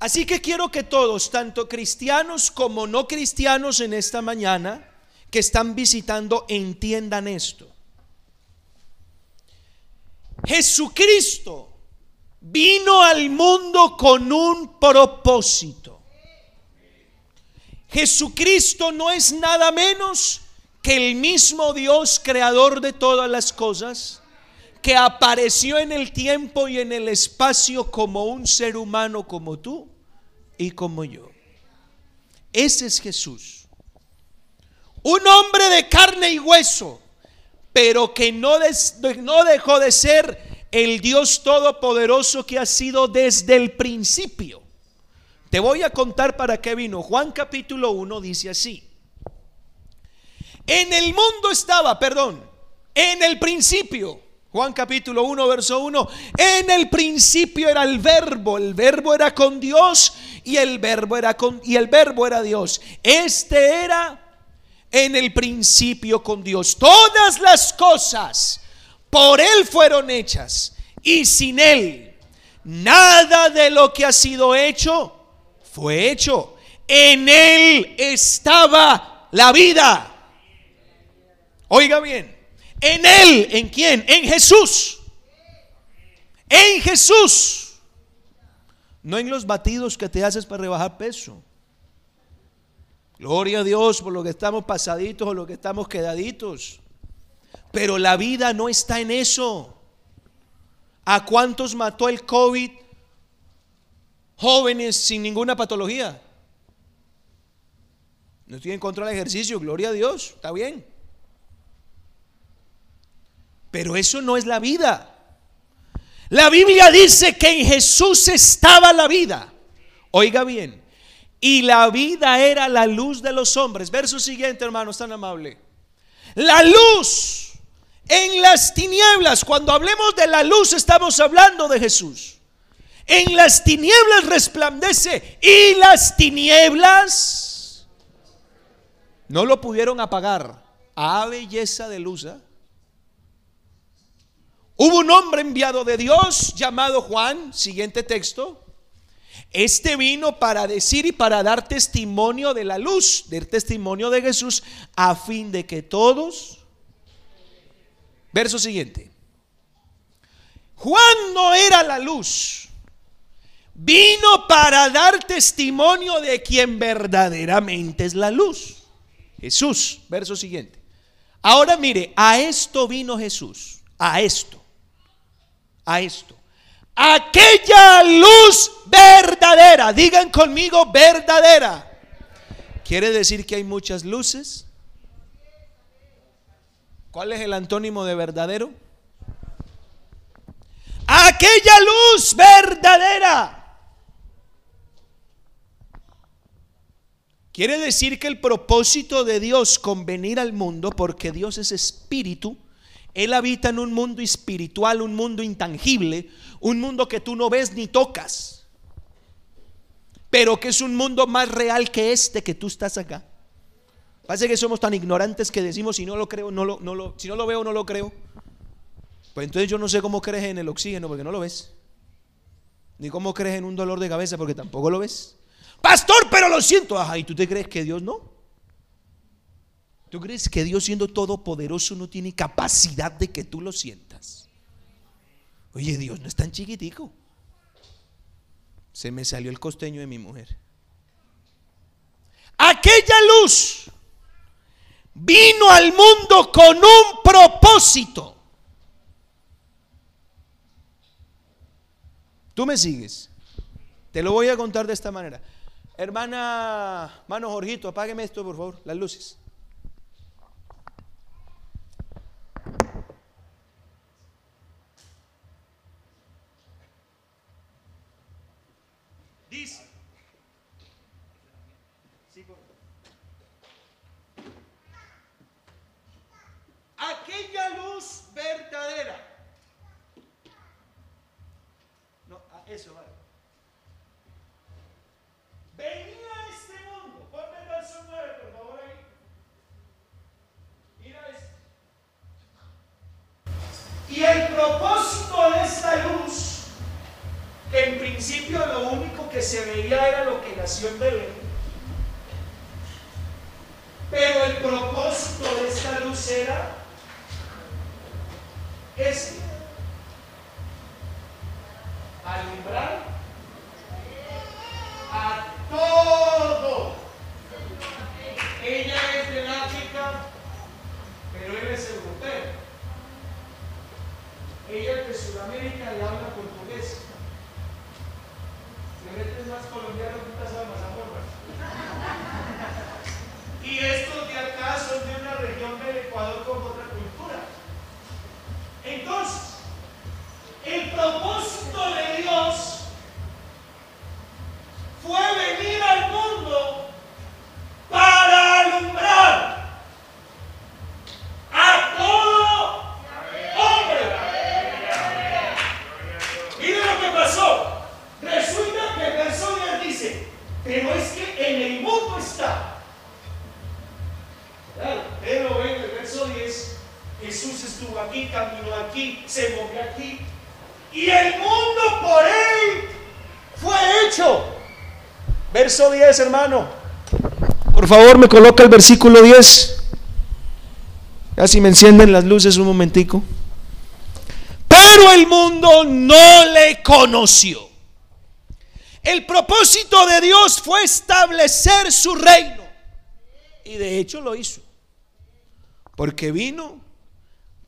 Así que quiero que todos, tanto cristianos como no cristianos en esta mañana, que están visitando, entiendan esto. Jesucristo vino al mundo con un propósito. Jesucristo no es nada menos que el mismo Dios creador de todas las cosas, que apareció en el tiempo y en el espacio como un ser humano como tú y como yo. Ese es Jesús. Un hombre de carne y hueso, pero que no, no dejó de ser el Dios todopoderoso que ha sido desde el principio. Te voy a contar para qué vino. Juan capítulo 1 dice así. En el mundo estaba, perdón, en el principio. Juan capítulo 1, verso 1. En el principio era el verbo, el verbo era con Dios y el verbo era con y el verbo era Dios. Este era en el principio con Dios. Todas las cosas por él fueron hechas y sin él nada de lo que ha sido hecho fue hecho. En él estaba la vida. Oiga bien, en él, ¿en quién? En Jesús. En Jesús. No en los batidos que te haces para rebajar peso. Gloria a Dios por lo que estamos pasaditos o lo que estamos quedaditos. Pero la vida no está en eso. ¿A cuántos mató el COVID jóvenes sin ninguna patología? No estoy en contra del ejercicio, gloria a Dios, está bien. Pero eso no es la vida. La Biblia dice que en Jesús estaba la vida. Oiga bien. Y la vida era la luz de los hombres. Verso siguiente, hermanos, tan amable. La luz en las tinieblas. Cuando hablemos de la luz, estamos hablando de Jesús. En las tinieblas resplandece. Y las tinieblas no lo pudieron apagar. A belleza de luz. ¿eh? Hubo un hombre enviado de Dios llamado Juan, siguiente texto. Este vino para decir y para dar testimonio de la luz, del testimonio de Jesús, a fin de que todos... Verso siguiente. Juan no era la luz, vino para dar testimonio de quien verdaderamente es la luz. Jesús, verso siguiente. Ahora mire, a esto vino Jesús, a esto a esto. Aquella luz verdadera, digan conmigo verdadera. ¿Quiere decir que hay muchas luces? ¿Cuál es el antónimo de verdadero? Aquella luz verdadera. Quiere decir que el propósito de Dios con venir al mundo, porque Dios es espíritu, él habita en un mundo espiritual, un mundo intangible, un mundo que tú no ves ni tocas, pero que es un mundo más real que este que tú estás acá. Parece que somos tan ignorantes que decimos si no lo creo, no lo, no lo, si no lo veo, no lo creo. Pues entonces yo no sé cómo crees en el oxígeno porque no lo ves. Ni cómo crees en un dolor de cabeza porque tampoco lo ves. Pastor, pero lo siento. Ajá, ¿y tú te crees que Dios no? ¿Tú crees que Dios siendo todopoderoso no tiene capacidad de que tú lo sientas? Oye, Dios no es tan chiquitico. Se me salió el costeño de mi mujer. Aquella luz vino al mundo con un propósito. Tú me sigues. Te lo voy a contar de esta manera. Hermana, mano Jorgito, apágueme esto, por favor, las luces. propósito de esta luz, que en principio lo único que se veía era lo que nació en Belén. Pero el propósito de esta luz era ese. Alumbrar a todo. Ella es del África, pero él es europeo. Ella es de Sudamérica y habla portugués. Si es más colombiano, que sabe más amor. Y estos de acá son de una región del Ecuador con otra Verso 10, hermano. Por favor, me coloca el versículo 10. Así me encienden las luces un momentico. Pero el mundo no le conoció. El propósito de Dios fue establecer su reino. Y de hecho lo hizo. Porque vino,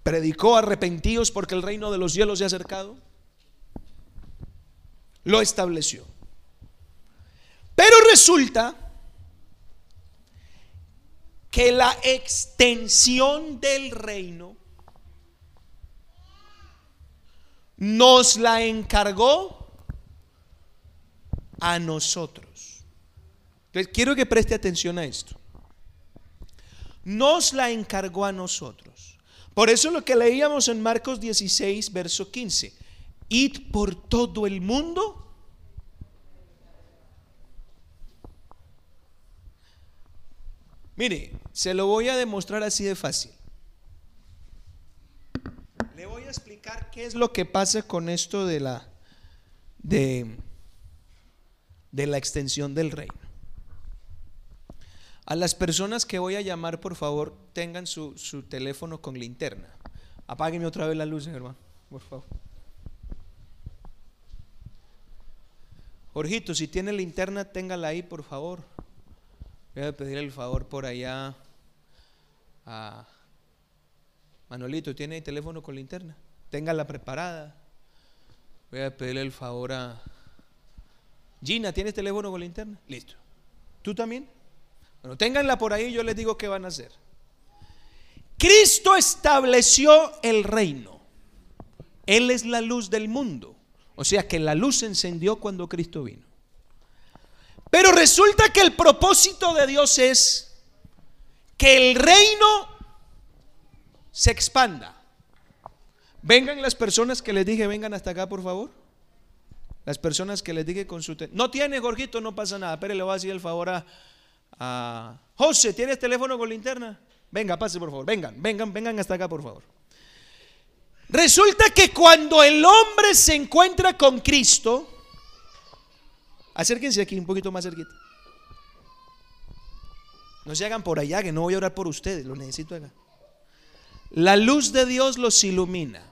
predicó arrepentidos porque el reino de los cielos se ha acercado lo estableció. Pero resulta que la extensión del reino nos la encargó a nosotros. Entonces, quiero que preste atención a esto. Nos la encargó a nosotros. Por eso lo que leíamos en Marcos 16, verso 15 id por todo el mundo. Mire, se lo voy a demostrar así de fácil. Le voy a explicar qué es lo que pasa con esto de la de, de la extensión del reino. A las personas que voy a llamar, por favor, tengan su, su teléfono con linterna. Apáguenme otra vez la luz, hermano, por favor. Jorgito, si tiene linterna, téngala ahí, por favor. Voy a pedir el favor por allá a Manolito, ¿tiene el teléfono con linterna? Téngala preparada. Voy a pedirle el favor a Gina, ¿tienes teléfono con linterna? Listo. ¿Tú también? Bueno, ténganla por ahí, yo les digo qué van a hacer. Cristo estableció el reino. Él es la luz del mundo. O sea que la luz se encendió cuando Cristo vino. Pero resulta que el propósito de Dios es que el reino se expanda. Vengan las personas que les dije, vengan hasta acá, por favor. Las personas que les dije con su. No tiene, Jorgito, no pasa nada. Pero le voy a decir el favor a, a José, ¿tienes teléfono con linterna? Venga, pase, por favor. Vengan, vengan, vengan hasta acá, por favor. Resulta que cuando el hombre se encuentra con Cristo, acérquense aquí un poquito más cerquita. No se hagan por allá, que no voy a orar por ustedes, lo necesito acá. La luz de Dios los ilumina.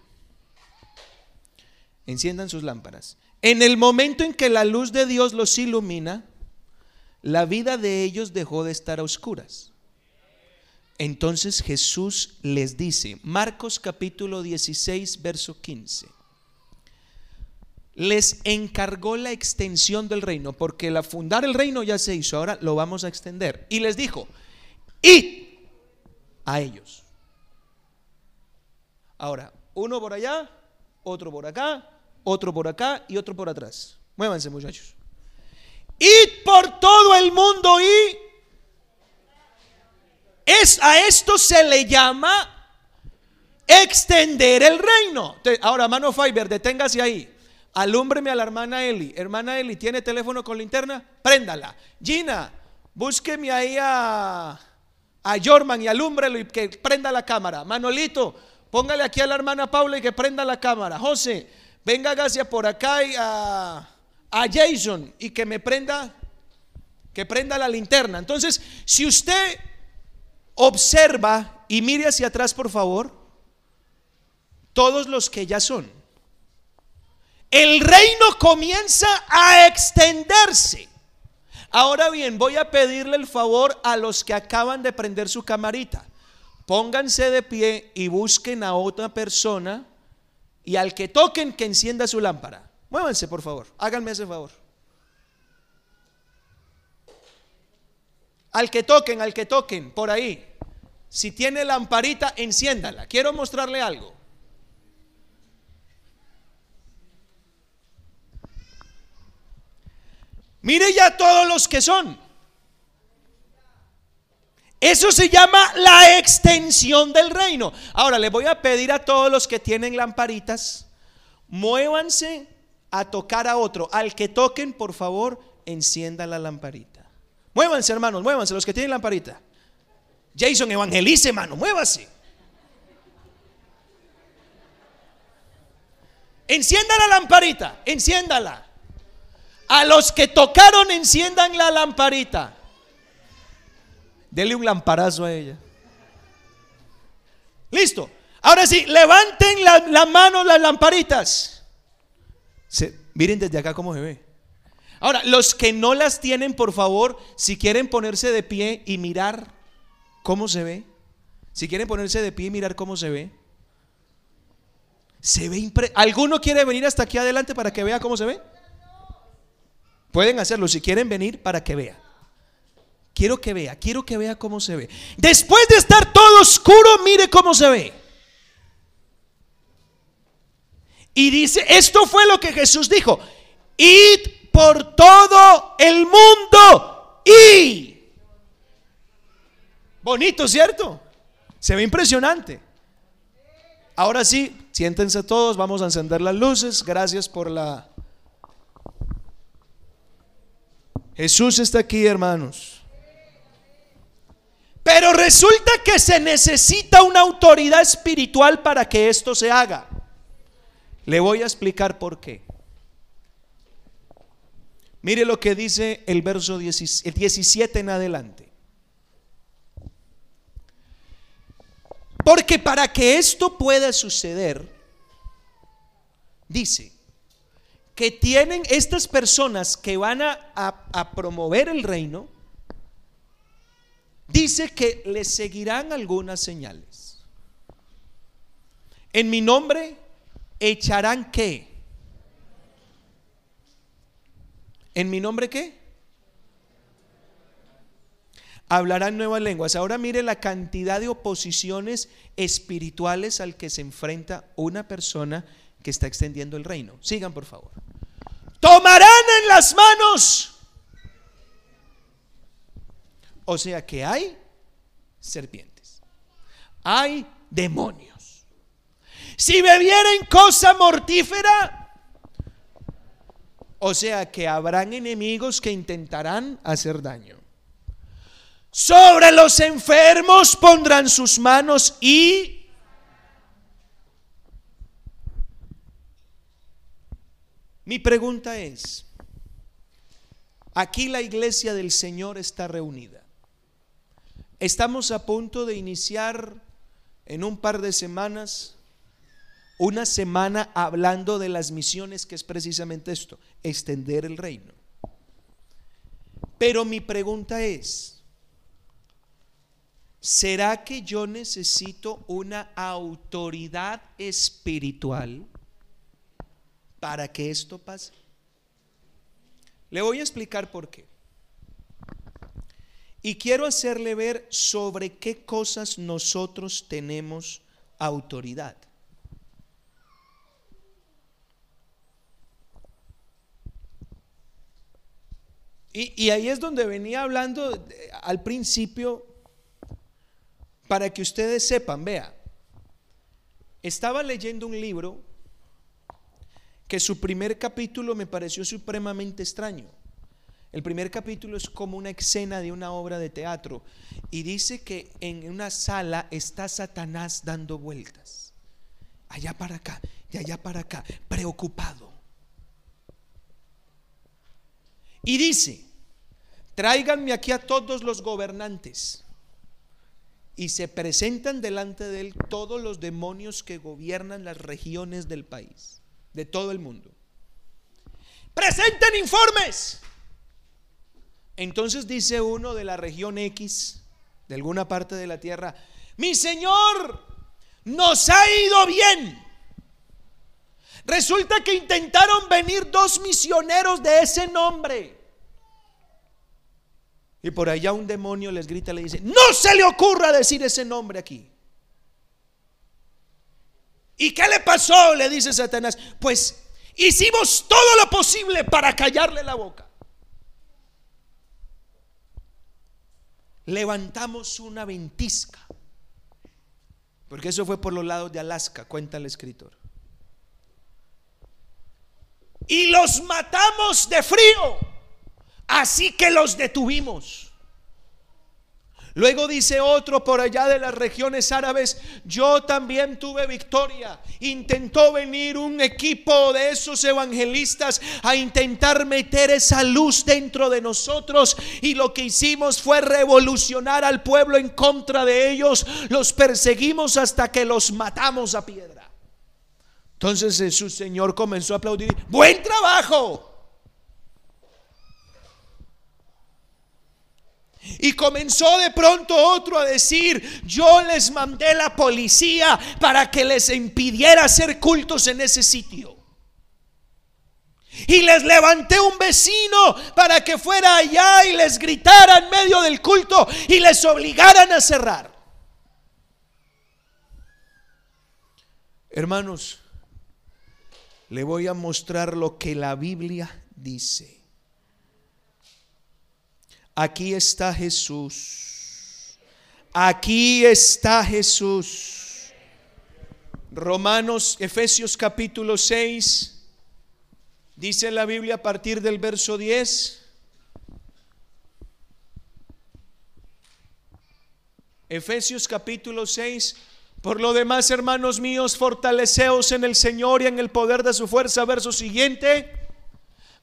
Enciendan sus lámparas. En el momento en que la luz de Dios los ilumina, la vida de ellos dejó de estar a oscuras. Entonces Jesús les dice, Marcos capítulo 16, verso 15, les encargó la extensión del reino, porque la fundar el reino ya se hizo, ahora lo vamos a extender. Y les dijo, id a ellos. Ahora, uno por allá, otro por acá, otro por acá y otro por atrás. Muévanse muchachos. Id por todo el mundo y es, a esto se le llama extender el reino. Ahora, mano Fiber, deténgase ahí. Alúmbreme a la hermana Eli. Hermana Eli, ¿tiene teléfono con linterna? Préndala. Gina, búsqueme ahí a, a Jorman y alúmbrelo y que prenda la cámara. Manolito, póngale aquí a la hermana Paula y que prenda la cámara. José, venga hacia por acá y a, a Jason y que me prenda, que prenda la linterna. Entonces, si usted observa y mire hacia atrás, por favor, todos los que ya son. El reino comienza a extenderse. Ahora bien, voy a pedirle el favor a los que acaban de prender su camarita. Pónganse de pie y busquen a otra persona y al que toquen que encienda su lámpara. Muévanse, por favor. Háganme ese favor. Al que toquen, al que toquen, por ahí. Si tiene lamparita, enciéndala. Quiero mostrarle algo. Mire ya todos los que son. Eso se llama la extensión del reino. Ahora le voy a pedir a todos los que tienen lamparitas, muévanse a tocar a otro. Al que toquen, por favor, encienda la lamparita. Muévanse, hermanos, muévanse, los que tienen lamparita. Jason, evangelice, hermano, muévase. Encienda la lamparita, enciéndala. A los que tocaron, enciendan la lamparita. Dele un lamparazo a ella. Listo. Ahora sí, levanten la, la mano las lamparitas. miren desde acá cómo se ve. Ahora, los que no las tienen, por favor, si quieren ponerse de pie y mirar cómo se ve. Si quieren ponerse de pie y mirar cómo se ve. Se ve impre ¿Alguno quiere venir hasta aquí adelante para que vea cómo se ve? Pueden hacerlo si quieren venir para que vea. Quiero que vea, quiero que vea cómo se ve. Después de estar todo oscuro, mire cómo se ve. Y dice, esto fue lo que Jesús dijo, id por todo el mundo y... Bonito, ¿cierto? Se ve impresionante. Ahora sí, siéntense todos, vamos a encender las luces. Gracias por la Jesús está aquí, hermanos. Pero resulta que se necesita una autoridad espiritual para que esto se haga. Le voy a explicar por qué. Mire lo que dice el verso 17 en adelante. Porque para que esto pueda suceder, dice, que tienen estas personas que van a, promover el reino, dice que les seguirán algunas señales. En mi nombre echarán qué? ¿En mi nombre qué? Hablarán nuevas lenguas. Ahora mire la cantidad de oposiciones espirituales al que se enfrenta una persona que está extendiendo el reino. Sigan, por favor tomarán en las manos. O sea que hay serpientes, hay demonios. Si bebieren cosa mortífera, o sea que habrán enemigos que intentarán hacer daño. Sobre los enfermos pondrán sus manos y Mi pregunta es, aquí la iglesia del Señor está reunida. Estamos a punto de iniciar en un par de semanas una semana hablando de las misiones, que es precisamente esto, extender el reino. Pero mi pregunta es, ¿será que yo necesito una autoridad espiritual? Para que esto pase? Le voy a explicar por qué. Y quiero hacerle ver sobre qué cosas nosotros tenemos autoridad. Y, ahí es donde venía hablando al principio para que ustedes sepan, vea, estaba leyendo un libro que su primer capítulo me pareció supremamente extraño. El primer capítulo es como una escena de una obra de teatro y dice que en una sala está Satanás dando vueltas, allá para acá y allá para acá, preocupado. Y dice, tráiganme aquí a todos los gobernantes. Y se presentan delante de él todos los demonios que gobiernan las regiones del país, de todo el mundo. Presenten informes. Entonces dice uno de la región X, de alguna parte de la tierra, mi Señor, nos ha ido bien. Resulta que intentaron venir dos misioneros de ese nombre. Y por allá un demonio les grita, le dice, no se le ocurra decir ese nombre aquí. ¿Y qué le pasó? Le dice Satanás. Pues hicimos todo lo posible para callarle la boca. levantamos una ventisca. Porque eso fue por los lados de Alaska, cuenta el escritor. Y los matamos de frío. Así que los detuvimos. Luego dice otro por allá de las regiones árabes, yo también tuve victoria. Intentó venir un equipo de esos evangelistas a intentar meter esa luz dentro de nosotros y lo que hicimos fue revolucionar al pueblo en contra de ellos. Los perseguimos hasta que los matamos a piedra. Entonces su Señor comenzó a aplaudir. Buen trabajo. Y comenzó de pronto otro a decir, yo les mandé la policía para que les impidiera hacer cultos en ese sitio. Y les levanté un vecino para que fuera allá y les gritara en medio del culto y les obligaran a cerrar. Hermanos, le voy a mostrar lo que la Biblia dice. Aquí está Jesús. Aquí está Jesús. Romanos, Efesios capítulo 6, dice la Biblia a partir del verso 10. Efesios capítulo 6. Por lo demás, hermanos míos, fortaleceos en el Señor y en el poder de su fuerza. Verso siguiente.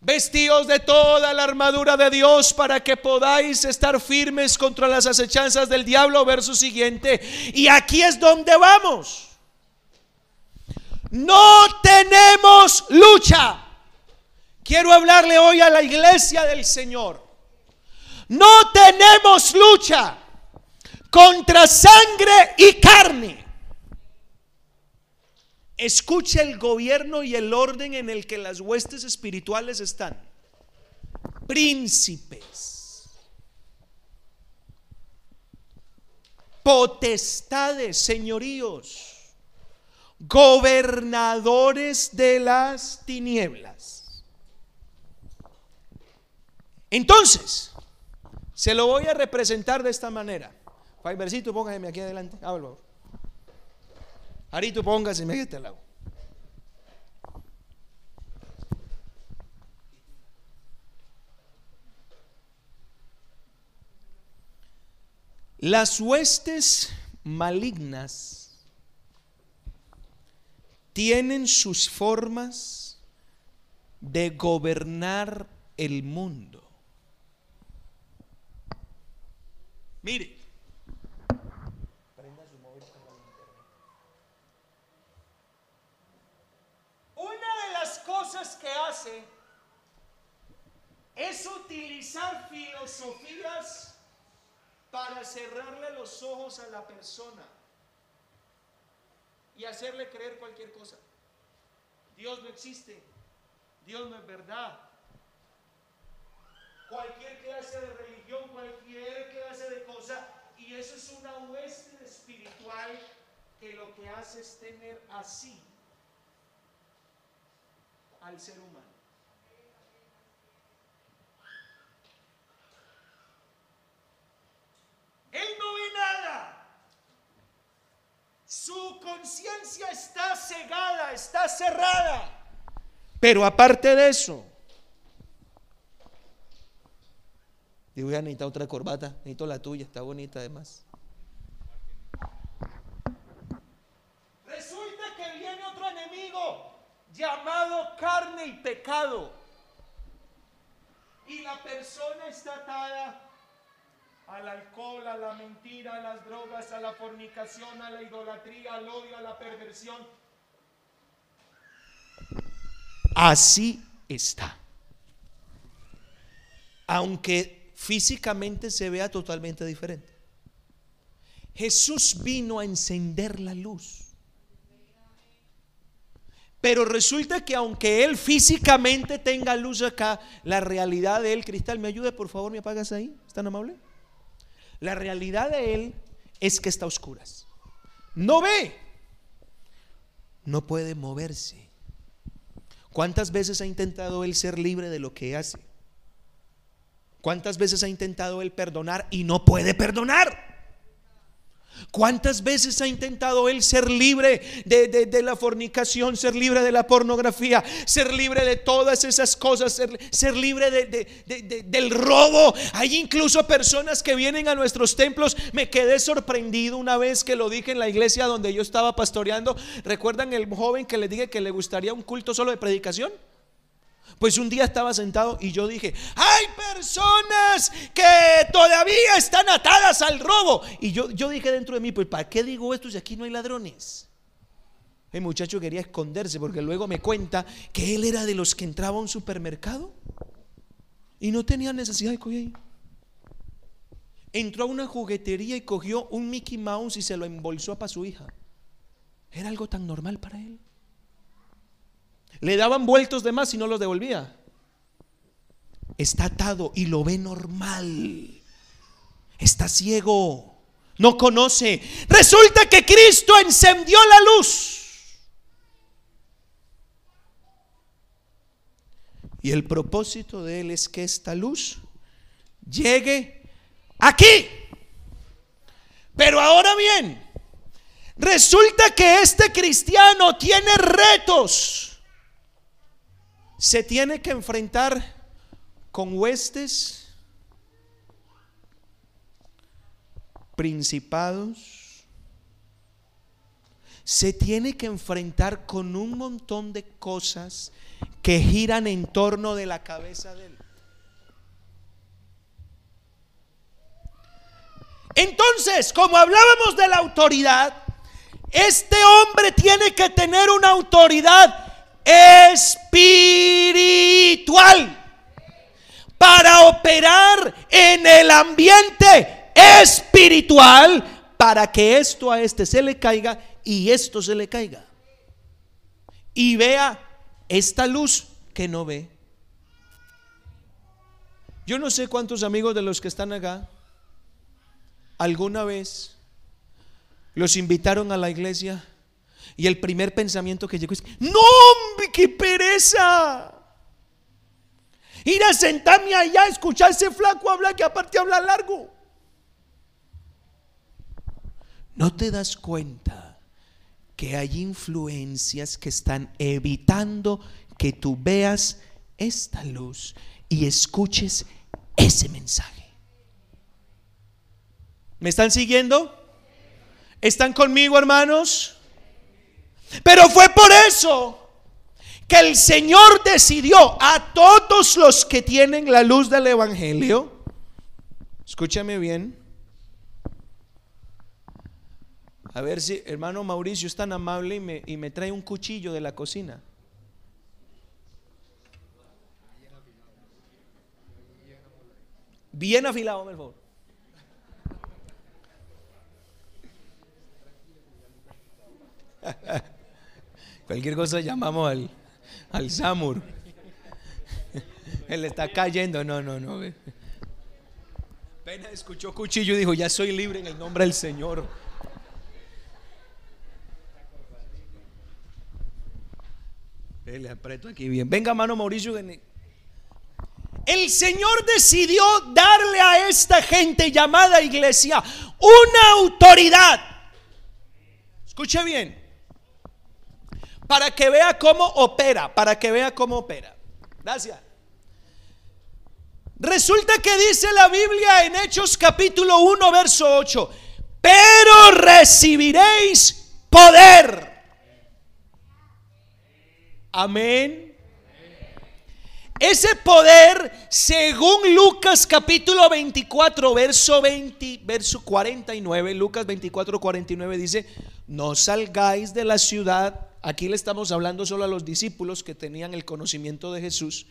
Vestidos de toda la armadura de Dios para que podáis estar firmes contra las acechanzas del diablo. Verso siguiente. Y aquí es donde vamos. No tenemos lucha. Quiero hablarle hoy a la iglesia del Señor. No tenemos lucha contra sangre y carne Escuche el gobierno y el orden en el que las huestes espirituales están. Príncipes, potestades, señoríos, gobernadores de las tinieblas. Entonces, se lo voy a representar de esta manera. Póngame aquí adelante. Háblalo. Arito, póngase a este lado. Las huestes malignas tienen sus formas de gobernar el mundo. Mire, que hace es utilizar filosofías para cerrarle los ojos a la persona y hacerle creer cualquier cosa. Dios no existe, Dios no es verdad. Cualquier clase de religión, cualquier clase de cosa, y eso es una hueste espiritual que lo que hace es tener así al ser humano. Él no ve nada. Su conciencia está cegada, está cerrada. Pero aparte de eso, digo, ya necesito otra corbata, necesito la tuya, está bonita además. Llamado carne y pecado. Y la persona está atada al alcohol, a la mentira, a las drogas, a la fornicación, a la idolatría, al odio, a la perversión, así está. Aunque físicamente se vea totalmente diferente. Jesús vino a encender la luz. Pero resulta que aunque él físicamente tenga luz acá, la realidad de él, Cristal, ¿me ayude por favor? ¿Me apagas ahí? ¿Es tan amable? La realidad de él es que está a oscuras. No ve. No puede moverse. ¿Cuántas veces ha intentado él ser libre de lo que hace? ¿Cuántas veces ha intentado él perdonar y no puede perdonar? ¿Cuántas veces ha intentado él ser libre de, la fornicación, ser libre de la pornografía, ser libre de todas esas cosas, ser, libre del robo? Hay incluso personas que vienen a nuestros templos. Me quedé sorprendido una vez que lo dije en la iglesia donde yo estaba pastoreando. ¿Recuerdan el joven que le dije que le gustaría un culto solo de predicación? Pues un día estaba sentado y yo dije, hay personas que todavía están atadas al robo. Y yo, yo dije dentro de mí, pues ¿para qué digo esto si aquí no hay ladrones? El muchacho quería esconderse porque luego me cuenta que él era de los que entraba a un supermercado y no tenía necesidad de coger. Entró a una juguetería y cogió un Mickey Mouse y se lo embolsó para su hija. Era algo tan normal para él. Le daban vueltos de más y no los devolvía. Está atado y lo ve normal. Está ciego. No conoce. Resulta que Cristo encendió la luz. Y el propósito de Él es que esta luz llegue aquí. Pero ahora bien, resulta que este cristiano tiene retos se tiene que enfrentar con huestes, principados, se tiene que enfrentar con un montón de cosas que giran en torno de la cabeza de él. Entonces, como hablábamos de la autoridad, este hombre tiene que tener una autoridad espiritual para operar en el ambiente espiritual para que esto a este se le caiga y esto se le caiga. Y vea esta luz que no ve. Yo no sé cuántos amigos de los que están acá alguna vez los invitaron a la iglesia y el primer pensamiento que llegó es, no, hombre, qué pereza. Ir a sentarme allá a escuchar ese flaco hablar que aparte habla largo. ¿No te das cuenta que hay influencias que están evitando que tú veas esta luz y escuches ese mensaje? ¿Me están siguiendo? ¿Están conmigo, hermanos? Pero fue por eso que el Señor decidió a todos los que tienen la luz del Evangelio, escúchame bien, a ver si hermano Mauricio es tan amable y me, y me trae un cuchillo de la cocina. Bien afilado, por favor. Cualquier cosa llamamos al, al Samur. Él está cayendo. No, no, no. Pena escuchó cuchillo y dijo, ya soy libre en el nombre del Señor. Le aprieto aquí bien. Venga, mano Mauricio. El Señor decidió darle a esta gente llamada iglesia una autoridad. Escuche bien para que vea cómo opera, para que vea cómo opera. Gracias. Resulta que dice la Biblia en Hechos capítulo 1, verso 8, pero recibiréis poder. Amén. Ese poder, según Lucas capítulo 24, verso 20, verso 49, Lucas 24, 49 dice, no salgáis de la ciudad. Aquí le estamos hablando solo a los discípulos que tenían el conocimiento de Jesús,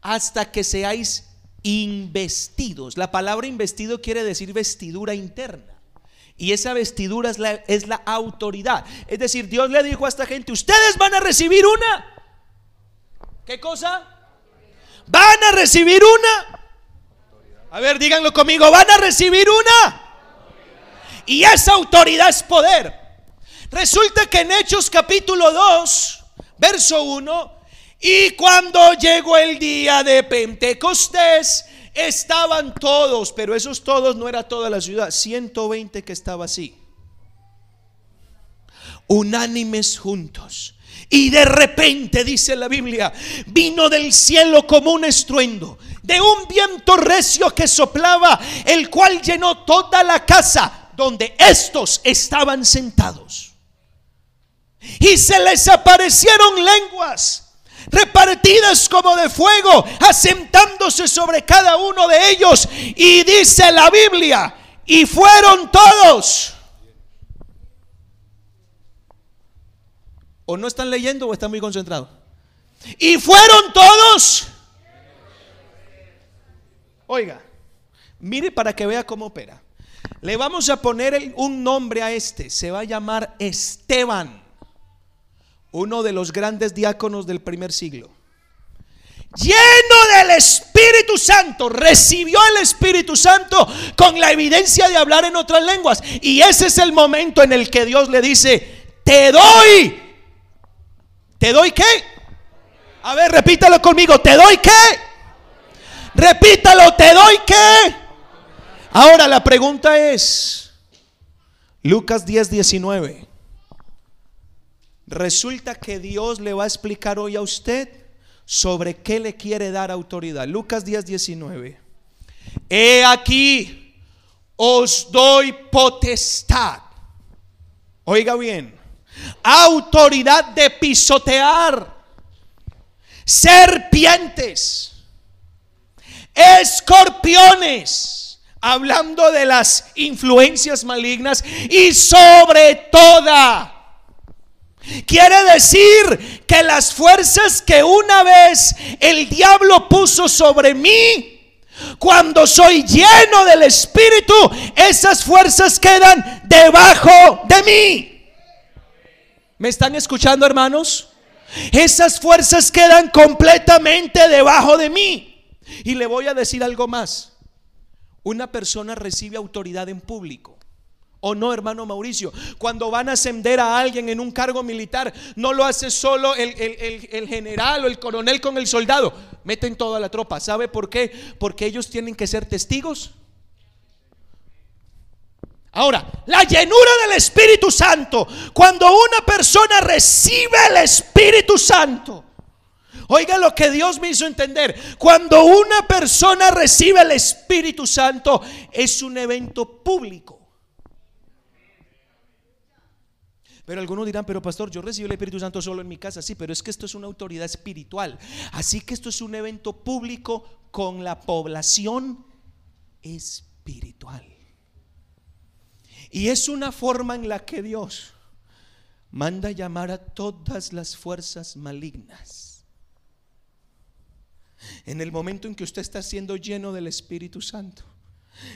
hasta que seáis investidos. La palabra investido quiere decir vestidura interna. Y esa vestidura es la, es la autoridad. Es decir, Dios le dijo a esta gente, ustedes van a recibir una. ¿Qué cosa? Van a recibir una. A ver, díganlo conmigo, van a recibir una. Y esa autoridad es poder. Resulta que en Hechos capítulo 2, verso 1, y cuando llegó el día de Pentecostés, estaban todos, pero esos todos no era toda la ciudad, 120 que estaba así, unánimes juntos. Y de repente, dice la Biblia, vino del cielo como un estruendo de un viento recio que soplaba, el cual llenó toda la casa donde estos estaban sentados. Y se les aparecieron lenguas repartidas como de fuego, asentándose sobre cada uno de ellos. Y dice la Biblia, y fueron todos. ¿O no están leyendo o están muy concentrados? Y fueron todos. Oiga, mire para que vea cómo opera. Le vamos a poner un nombre a este. Se va a llamar Esteban uno de los grandes diáconos del primer siglo, lleno del Espíritu Santo, recibió el Espíritu Santo con la evidencia de hablar en otras lenguas. Y ese es el momento en el que Dios le dice, te doy, ¿te doy qué? A ver, repítalo conmigo, ¿te doy qué? Repítalo, ¿te doy qué? Ahora la pregunta es, Lucas 10, 19. Resulta que Dios le va a explicar hoy a usted sobre qué le quiere dar autoridad. Lucas 10, 19. He aquí, os doy potestad. Oiga bien, autoridad de pisotear serpientes, escorpiones, hablando de las influencias malignas y sobre toda Quiere decir que las fuerzas que una vez el diablo puso sobre mí, cuando soy lleno del Espíritu, esas fuerzas quedan debajo de mí. ¿Me están escuchando, hermanos? Esas fuerzas quedan completamente debajo de mí. Y le voy a decir algo más. Una persona recibe autoridad en público. ¿O no, hermano Mauricio? Cuando van a ascender a alguien en un cargo militar, no lo hace solo el, el, general o el coronel con el soldado. Meten toda la tropa. ¿Sabe por qué? Porque ellos tienen que ser testigos. Ahora, la llenura del Espíritu Santo. Cuando una persona recibe el Espíritu Santo. Oiga lo que Dios me hizo entender. Cuando una persona recibe el Espíritu Santo, es un evento público. Pero algunos dirán, pero pastor, yo recibo el Espíritu Santo solo en mi casa. Sí, pero es que esto es una autoridad espiritual. Así que esto es un evento público con la población espiritual. Y es una forma en la que Dios manda llamar a todas las fuerzas malignas. En el momento en que usted está siendo lleno del Espíritu Santo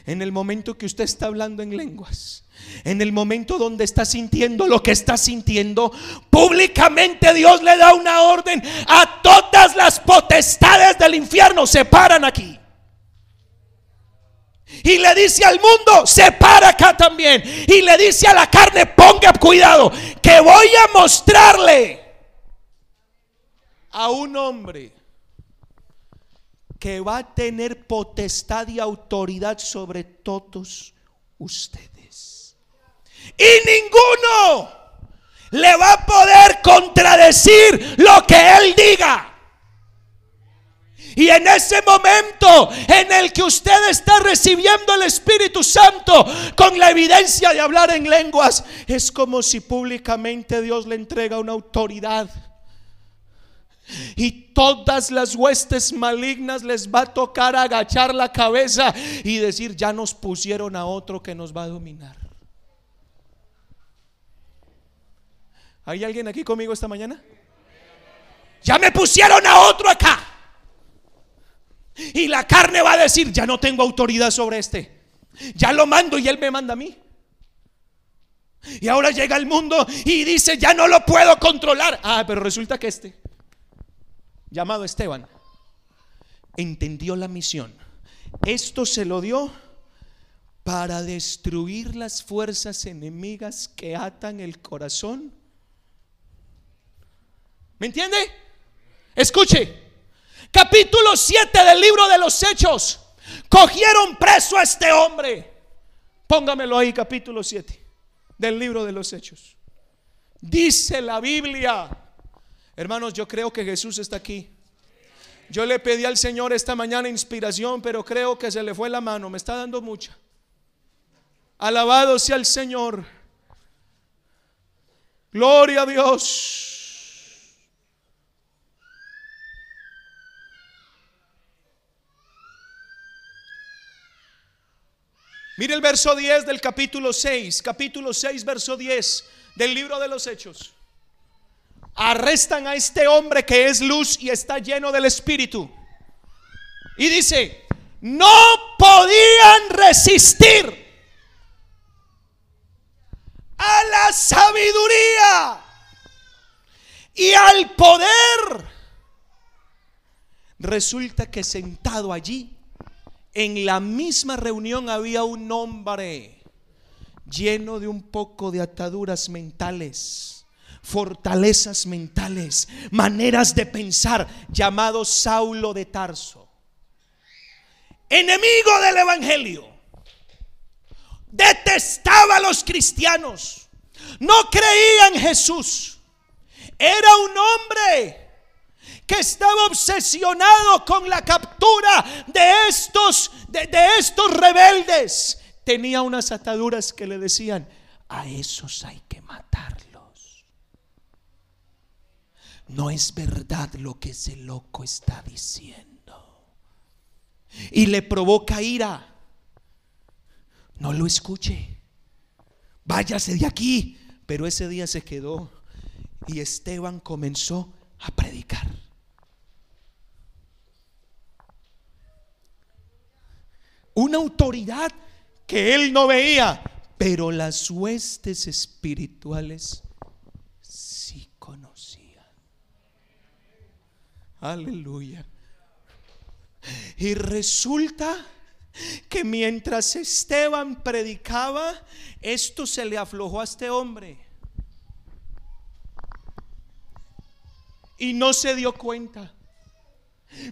en el momento que usted está hablando en lenguas, en el momento donde está sintiendo lo que está sintiendo, públicamente Dios le da una orden a todas las potestades del infierno, se paran aquí. Y le dice al mundo, se para acá también. Y le dice a la carne, ponga cuidado, que voy a mostrarle a un hombre que va a tener potestad y autoridad sobre todos ustedes. Y ninguno le va a poder contradecir lo que él diga. Y en ese momento en el que usted está recibiendo el Espíritu Santo con la evidencia de hablar en lenguas, es como si públicamente Dios le entrega una autoridad Y todas las huestes malignas les va a tocar agachar la cabeza y decir, ya nos pusieron a otro que nos va a dominar. ¿Hay alguien aquí conmigo esta mañana? Ya me pusieron a otro acá. Y la carne va a decir, ya no tengo autoridad sobre este. Ya lo mando y él me manda a mí. Y ahora llega el mundo y dice, ya no lo puedo controlar. Ah, pero resulta que este, llamado Esteban, entendió la misión. Esto se lo dio para destruir las fuerzas enemigas que atan el corazón. ¿Me entiende? Escuche, capítulo 7 del libro de los Hechos. Cogieron preso a este hombre. Póngamelo ahí, capítulo 7 del libro de los Hechos. Dice la Biblia. Hermanos, yo creo que Jesús está aquí. Yo le pedí al Señor esta mañana inspiración, pero creo que se le fue la mano. Me está dando mucha. Alabado sea el Señor. Gloria a Dios. Mire el verso 10 del capítulo 6, capítulo 6, verso 10 del libro de los Hechos. Arrestan a este hombre que es luz y está lleno del Espíritu. Y dice, no podían resistir a la sabiduría y al poder. Resulta que sentado allí en la misma reunión había un hombre lleno de un poco de ataduras mentales, fortalezas mentales, maneras de pensar, llamado Saulo de Tarso. Enemigo del Evangelio. Detestaba a los cristianos. No creía en Jesús. Era un hombre que estaba obsesionado con la captura de estos, de, estos rebeldes, tenía unas ataduras que le decían, a esos hay que matarlos. No es verdad lo que ese loco está diciendo. Y le provoca ira. No lo escuche. Váyase de aquí. Pero ese día se quedó y Esteban comenzó a predicar. una autoridad que él no veía, pero las huestes espirituales sí conocían. Aleluya. Y resulta que mientras Esteban predicaba, esto se le aflojó a este hombre. Y no se dio cuenta.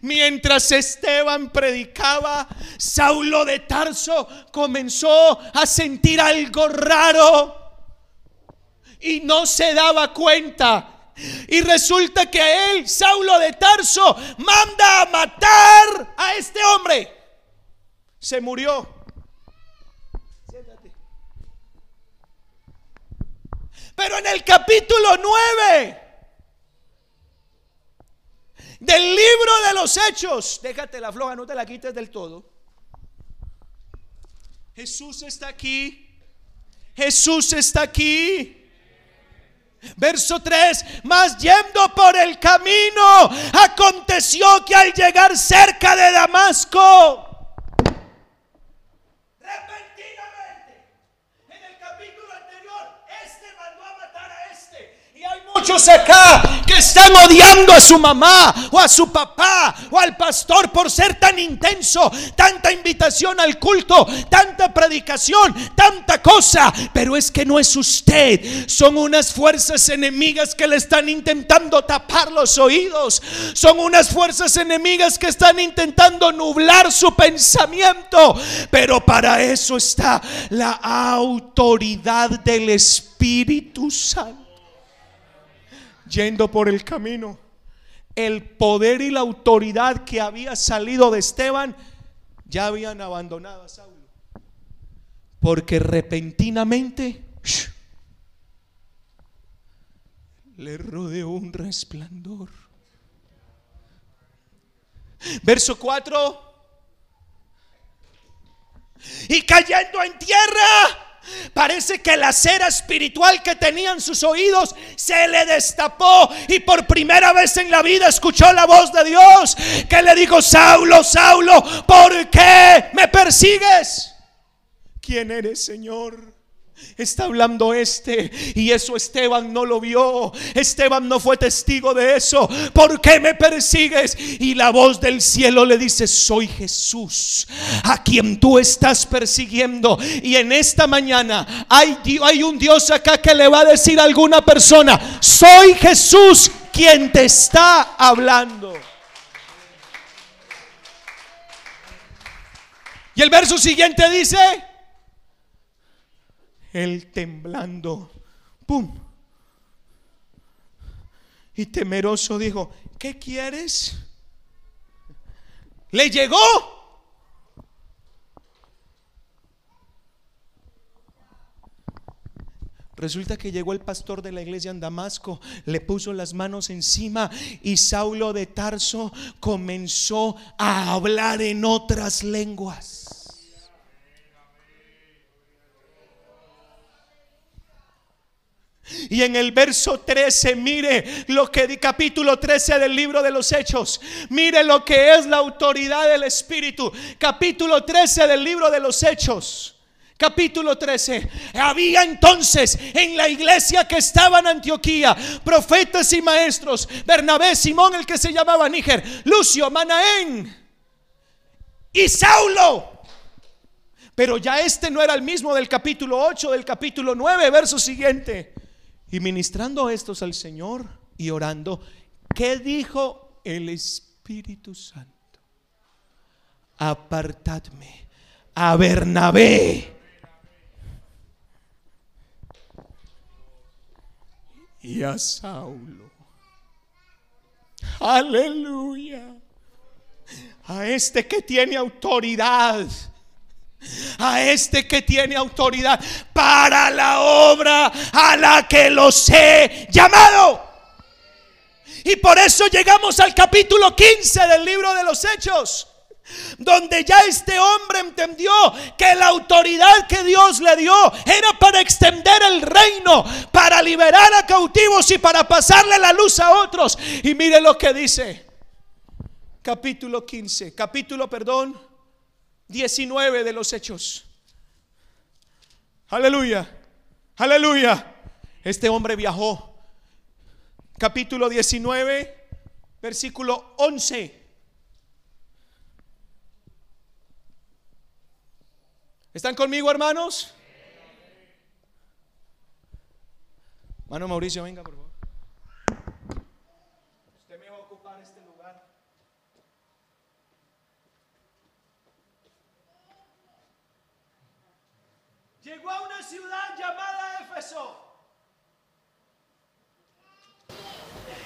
Mientras Esteban predicaba, Saulo de Tarso comenzó a sentir algo raro y no se daba cuenta. Y resulta que a él, Saulo de Tarso, manda a matar a este hombre. Se murió. Pero en el capítulo 9 del libro de los hechos. Déjate la floja, no te la quites del todo. Jesús está aquí. Jesús está aquí. Verso 3, mas yendo por el camino, aconteció que al llegar cerca de Damasco, muchos acá que están odiando a su mamá o a su papá o al pastor por ser tan intenso, tanta invitación al culto, tanta predicación, tanta cosa. Pero es que no es usted, son unas fuerzas enemigas que le están intentando tapar los oídos, son unas fuerzas enemigas que están intentando nublar su pensamiento. Pero para eso está la autoridad del Espíritu Santo yendo por el camino, el poder y la autoridad que había salido de Esteban ya habían abandonado a Saulo. Porque repentinamente le rodeó un resplandor. Verso 4. Y cayendo en tierra, Parece que la cera espiritual que tenían sus oídos se le destapó y por primera vez en la vida escuchó la voz de Dios que le dijo, Saulo, Saulo, ¿por qué me persigues? ¿Quién eres, Señor? Está hablando este y eso Esteban no lo vio. Esteban no fue testigo de eso. ¿Por qué me persigues? Y la voz del cielo le dice, soy Jesús, a quien tú estás persiguiendo. Y en esta mañana hay, hay un Dios acá que le va a decir a alguna persona, soy Jesús quien te está hablando. Y el verso siguiente dice, él temblando, ¡pum! Y temeroso dijo, ¿qué quieres? Le llegó. Resulta que llegó el pastor de la iglesia en Damasco, le puso las manos encima y Saulo de Tarso comenzó a hablar en otras lenguas. Y en el verso 13, mire lo que capítulo 13 del libro de los Hechos. Mire lo que es la autoridad del Espíritu. Capítulo 13 del libro de los Hechos. Capítulo 13. Había entonces en la iglesia que estaba en Antioquía profetas y maestros. Bernabé, Simón, el que se llamaba Níger, Lucio, Manaén y Saulo. Pero ya este no era el mismo del capítulo 8, del capítulo 9, verso siguiente. Y ministrando estos al Señor y orando, ¿qué dijo el Espíritu Santo? Apartadme a Bernabé. Y a Saulo. Aleluya. A este que tiene autoridad a este que tiene autoridad para la obra a la que los he llamado. Y por eso llegamos al capítulo 15 del libro de los Hechos, donde ya este hombre entendió que la autoridad que Dios le dio era para extender el reino, para liberar a cautivos y para pasarle la luz a otros. Y mire lo que dice, capítulo 15, capítulo, perdón, 19 de los Hechos. Aleluya, aleluya. Este hombre viajó. Capítulo 19, versículo 11. ¿Están conmigo, hermanos? Hermano Mauricio, venga, por favor. llegó a una ciudad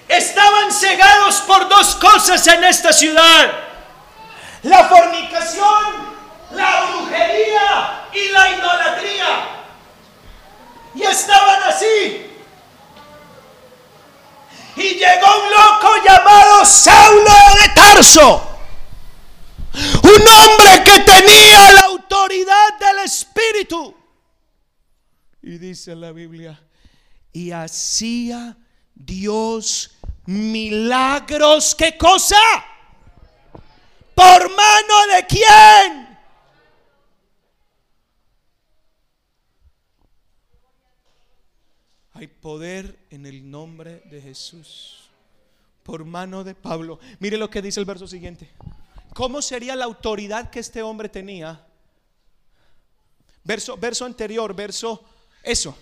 Estaban cegados por dos cosas en esta ciudad. La fornicación, la brujería y la idolatría. Y estaban así. Y llegó un loco llamado Saulo de Tarso. Un hombre que tenía la autoridad del Espíritu. Y dice la Biblia, y hacía Dios milagros. ¿Qué cosa? ¿Por mano de quién? Hay poder en el nombre de Jesús. Por mano de Pablo. Mire lo que dice el verso siguiente. ¿Cómo sería la autoridad que este hombre tenía? Verso, verso anterior, verso eso.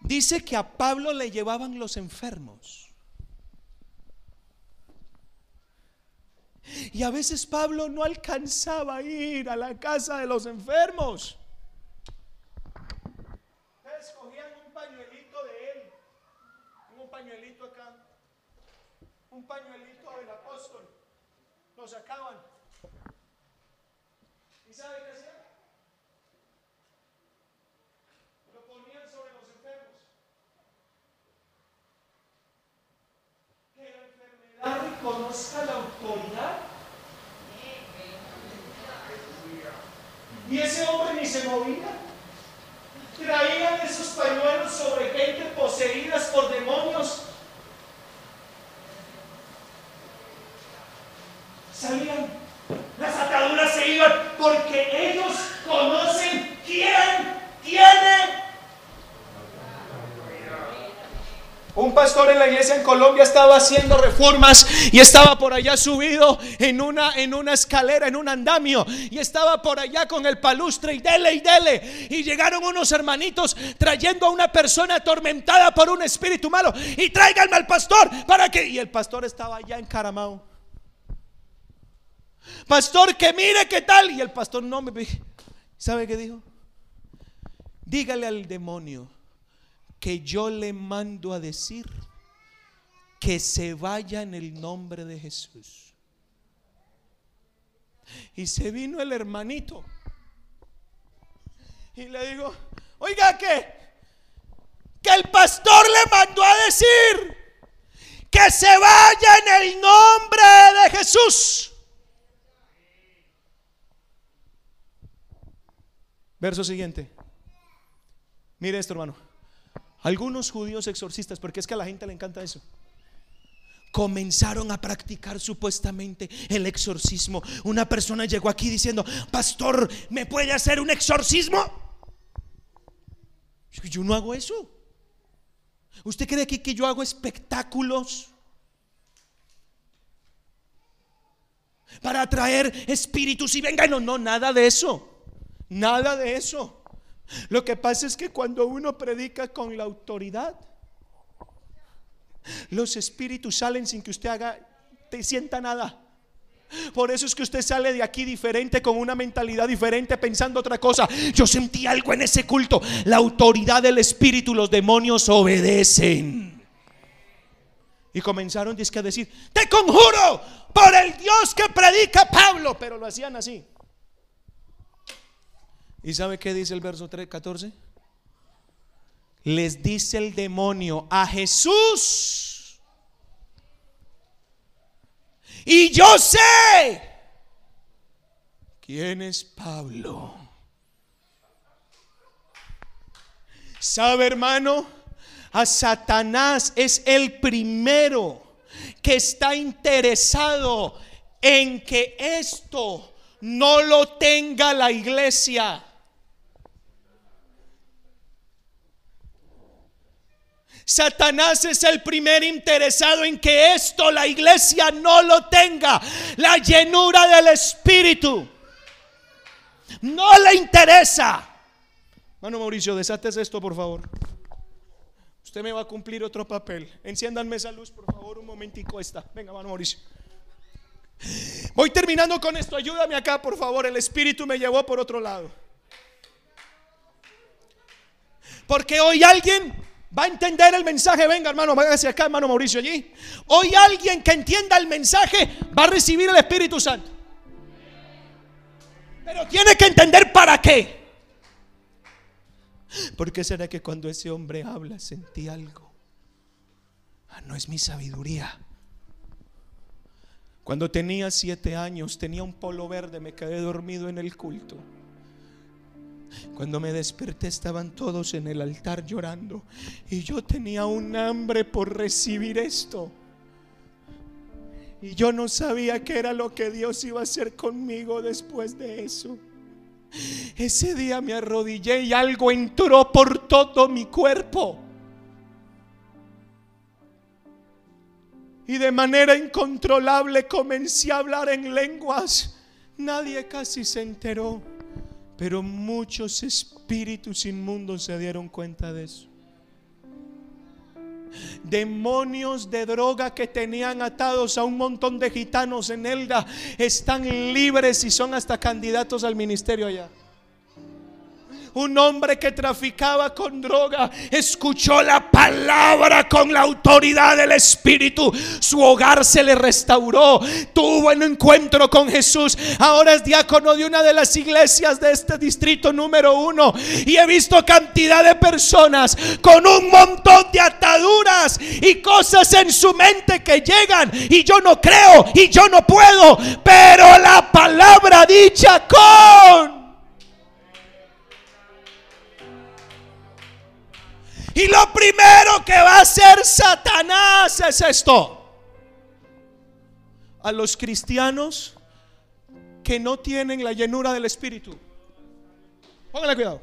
Dice que a Pablo le llevaban los enfermos. Y a veces Pablo no alcanzaba a ir a la casa de los enfermos. Escogían un pañuelito de él, un pañuelito acá, un pañuelito del apóstol. Lo sacaban. ¿Y sabe qué conozca la autoridad. Y ese hombre ni se movía. Traían esos pañuelos sobre gente poseídas por demonios. Salían. Las ataduras se iban porque ellos Un pastor en la iglesia en Colombia estaba haciendo reformas y estaba por allá subido en una, en una escalera, en un andamio. Y estaba por allá con el palustre y dele y dele. Y llegaron unos hermanitos trayendo a una persona atormentada por un espíritu malo. Y tráiganme al pastor para que... Y el pastor estaba allá encaramado. Pastor, que mire qué tal. Y el pastor no me... ¿Sabe qué dijo? Dígale al demonio que yo le mando a decir que se vaya en el nombre de Jesús. Y se vino el hermanito y le digo, oiga que, que el pastor le mandó a decir que se vaya en el nombre de Jesús. Verso siguiente. Mire esto, hermano. Algunos judíos exorcistas, porque es que a la gente le encanta eso, comenzaron a practicar supuestamente el exorcismo. Una persona llegó aquí diciendo, pastor, ¿me puede hacer un exorcismo? Yo no hago eso. ¿Usted cree que, que yo hago espectáculos? Para atraer espíritus y vengan, no, no, nada de eso. Nada de eso. Lo que pasa es que cuando uno predica con la autoridad, los espíritus salen sin que usted haga, te sienta nada. Por eso es que usted sale de aquí diferente, con una mentalidad diferente, pensando otra cosa. Yo sentí algo en ese culto. La autoridad del espíritu, los demonios obedecen. Y comenzaron a decir, te conjuro por el Dios que predica Pablo. Pero lo hacían así. ¿Y sabe qué dice el verso 3, 14? Les dice el demonio a Jesús. Y yo sé quién es Pablo. ¿Sabe, hermano? A Satanás es el primero que está interesado en que esto no lo tenga la iglesia. Satanás es el primer interesado en que esto la iglesia no lo tenga. La llenura del Espíritu. No le interesa. Mano Mauricio, desates esto, por favor. Usted me va a cumplir otro papel. Enciéndanme esa luz, por favor, un momentico esta. Venga, mano Mauricio. Voy terminando con esto. Ayúdame acá, por favor. El Espíritu me llevó por otro lado. Porque hoy alguien va a entender el mensaje. Venga, hermano, váyase acá, hermano Mauricio, allí. Hoy alguien que entienda el mensaje va a recibir el Espíritu Santo. Pero tiene que entender para qué. ¿Por qué será que cuando ese hombre habla sentí algo? Ah, no es mi sabiduría. Cuando tenía siete años, tenía un polo verde, me quedé dormido en el culto. Cuando me desperté estaban todos en el altar llorando y yo tenía un hambre por recibir esto. Y yo no sabía qué era lo que Dios iba a hacer conmigo después de eso. Ese día me arrodillé y algo entró por todo mi cuerpo. Y de manera incontrolable comencé a hablar en lenguas. Nadie casi se enteró. Pero muchos espíritus inmundos se dieron cuenta de eso. Demonios de droga que tenían atados a un montón de gitanos en Elda están libres y son hasta candidatos al ministerio allá. Un hombre que traficaba con droga, escuchó la palabra con la autoridad del Espíritu. Su hogar se le restauró, tuvo un encuentro con Jesús. Ahora es diácono de una de las iglesias de este distrito número uno. Y he visto cantidad de personas con un montón de ataduras y cosas en su mente que llegan. Y yo no creo y yo no puedo. Pero la palabra dicha con Y lo primero que va a hacer Satanás es esto. A los cristianos que no tienen la llenura del Espíritu. Póngale cuidado.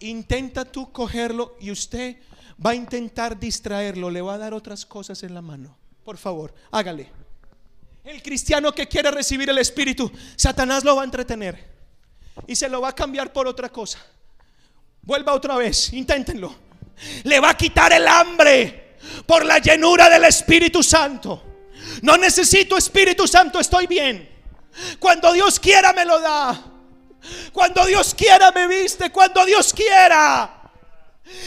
Intenta tú cogerlo y usted va a intentar distraerlo. Le va a dar otras cosas en la mano. Por favor, hágale. El cristiano que quiere recibir el Espíritu, Satanás lo va a entretener. Y se lo va a cambiar por otra cosa. Vuelva otra vez, inténtenlo. Le va a quitar el hambre por la llenura del Espíritu Santo. No necesito Espíritu Santo, estoy bien. Cuando Dios quiera me lo da. Cuando Dios quiera me viste. Cuando Dios quiera.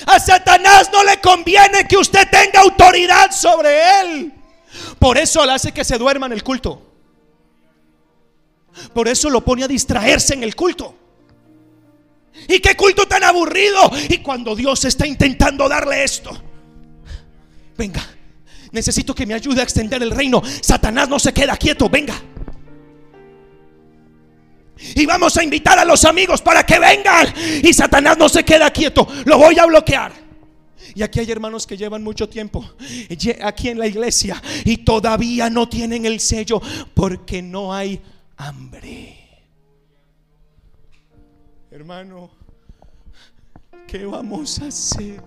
A Satanás no le conviene que usted tenga autoridad sobre él. Por eso le hace que se duerma en el culto. Por eso lo pone a distraerse en el culto. Y qué culto tan aburrido. Y cuando Dios está intentando darle esto. Venga, necesito que me ayude a extender el reino. Satanás no se queda quieto, venga. Y vamos a invitar a los amigos para que vengan. Y Satanás no se queda quieto, lo voy a bloquear. Y aquí hay hermanos que llevan mucho tiempo aquí en la iglesia y todavía no tienen el sello porque no hay hambre. Hermano, ¿qué vamos a hacer?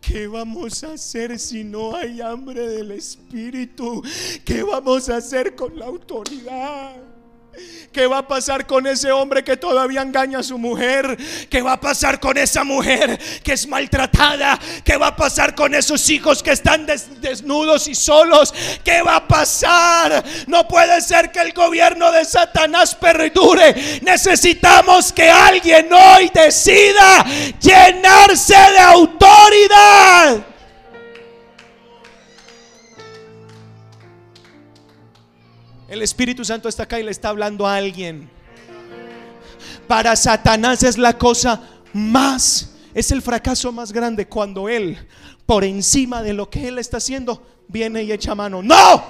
¿Qué vamos a hacer si no hay hambre del Espíritu? ¿Qué vamos a hacer con la autoridad? ¿Qué va a pasar con ese hombre que todavía engaña a su mujer? ¿Qué va a pasar con esa mujer que es maltratada? ¿Qué va a pasar con esos hijos que están desnudos y solos? ¿Qué va a pasar? No puede ser que el gobierno de Satanás perdure. Necesitamos que alguien hoy decida llenarse de autoridad. El Espíritu Santo está acá y le está hablando a alguien. Para Satanás es la cosa más, es el fracaso más grande cuando él, por encima de lo que él está haciendo, viene y echa mano. No.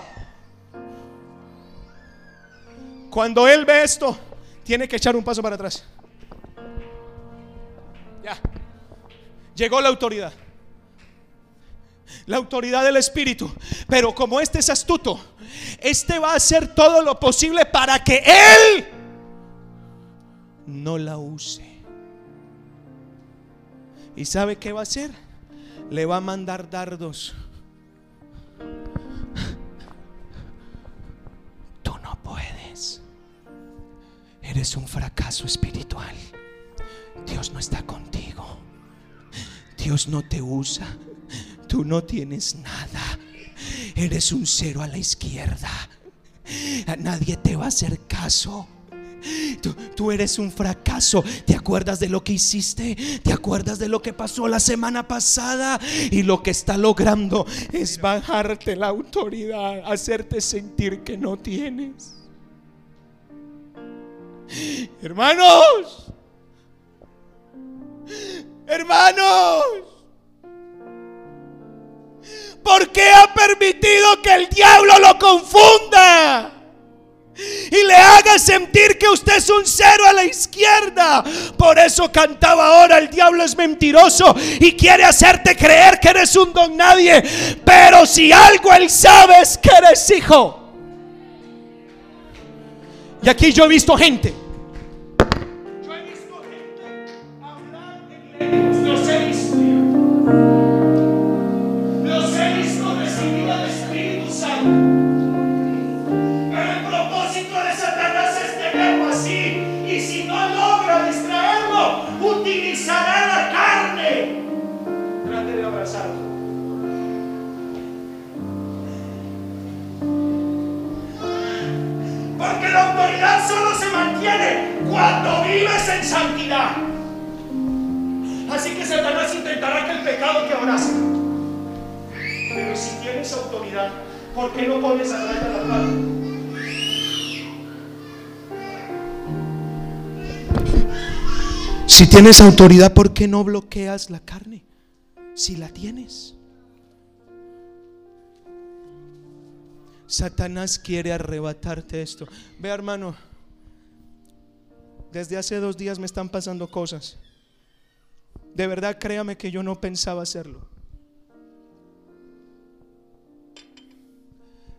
Cuando él ve esto, tiene que echar un paso para atrás. Ya. Llegó la autoridad. La autoridad del Espíritu. Pero como este es astuto, este va a hacer todo lo posible para que Él no la use. ¿Y sabe qué va a hacer? Le va a mandar dardos. Tú no puedes. Eres un fracaso espiritual. Dios no está contigo. Dios no te usa. Tú no tienes nada. Eres un cero a la izquierda. A nadie te va a hacer caso. Tú, eres un fracaso. ¿Te acuerdas de lo que hiciste? ¿Te acuerdas de lo que pasó la semana pasada? Y lo que está logrando es bajarte la autoridad, hacerte sentir que no tienes. Hermanos, hermanos, ¿Por qué ha permitido que el diablo lo confunda? y le haga sentir que usted es un cero a la izquierda. Por eso cantaba ahora, el diablo es mentiroso y quiere hacerte creer que eres un don nadie. Pero si algo él sabe es que eres hijo. Y aquí yo he visto gente. Solo se mantiene vives en santidad. Así que Satanás intentará que el pecado te abrace. Pero si tienes autoridad, ¿por qué no pones a raya la carne? Si tienes autoridad, ¿por qué no bloqueas la carne? Si la tienes. Satanás quiere arrebatarte esto. Ve hermano, desde hace dos días me están pasando cosas. De verdad créame que yo no pensaba hacerlo.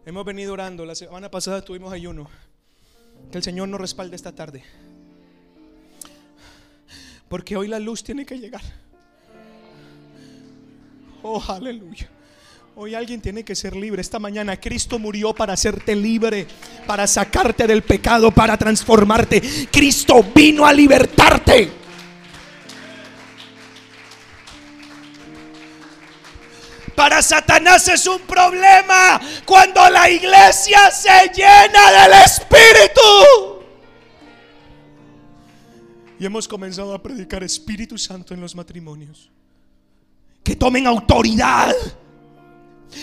Hemos venido orando. La semana pasada tuvimos ayuno. Que el Señor nos respalde esta tarde. Porque hoy la luz tiene que llegar. Oh, aleluya. Hoy alguien tiene que ser libre. Esta mañana Cristo murió para hacerte libre, para sacarte del pecado, para transformarte. Cristo vino a libertarte. Para Satanás es un problema cuando la iglesia se llena del Espíritu. Y hemos comenzado a predicar Espíritu Santo en los matrimonios. Que tomen autoridad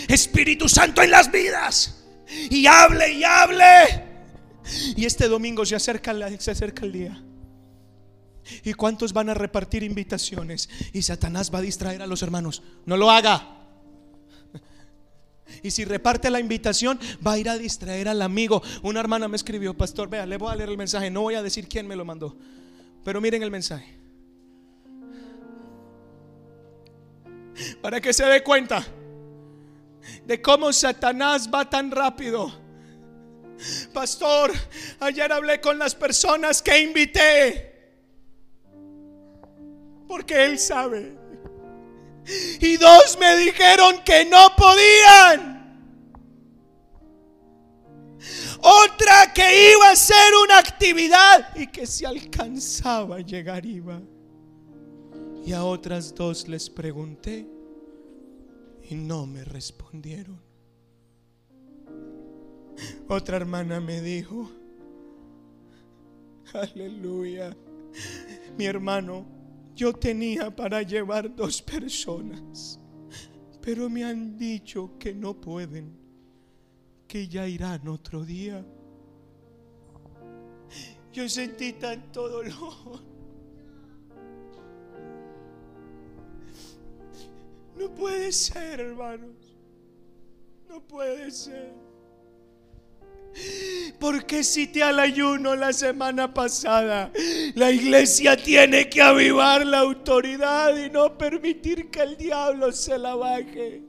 Espíritu Santo en las vidas. Y hable y hable. Y este domingo se acerca, se acerca el día. ¿Y cuántos van a repartir invitaciones? Y Satanás va a distraer a los hermanos. No lo haga. Y si reparte la invitación, va a ir a distraer al amigo. Una hermana me escribió, pastor, vea, le voy a leer el mensaje. No voy a decir quién me lo mandó. Pero miren el mensaje. Para que se dé cuenta de cómo Satanás va tan rápido. Pastor, ayer hablé con las personas que invité. Porque Él sabe. Y dos me dijeron que no podían. Otra que iba a ser una actividad y que si alcanzaba a llegar iba. Y a otras dos les pregunté y no me respondieron. Otra hermana me dijo, aleluya, mi hermano, yo tenía para llevar dos personas, pero me han dicho que no pueden, que ya irán otro día. Yo sentí tanto dolor. No puede ser, hermanos. No puede ser. Porque si te al ayuno la semana pasada, la iglesia tiene que avivar la autoridad y no permitir que el diablo se la baje.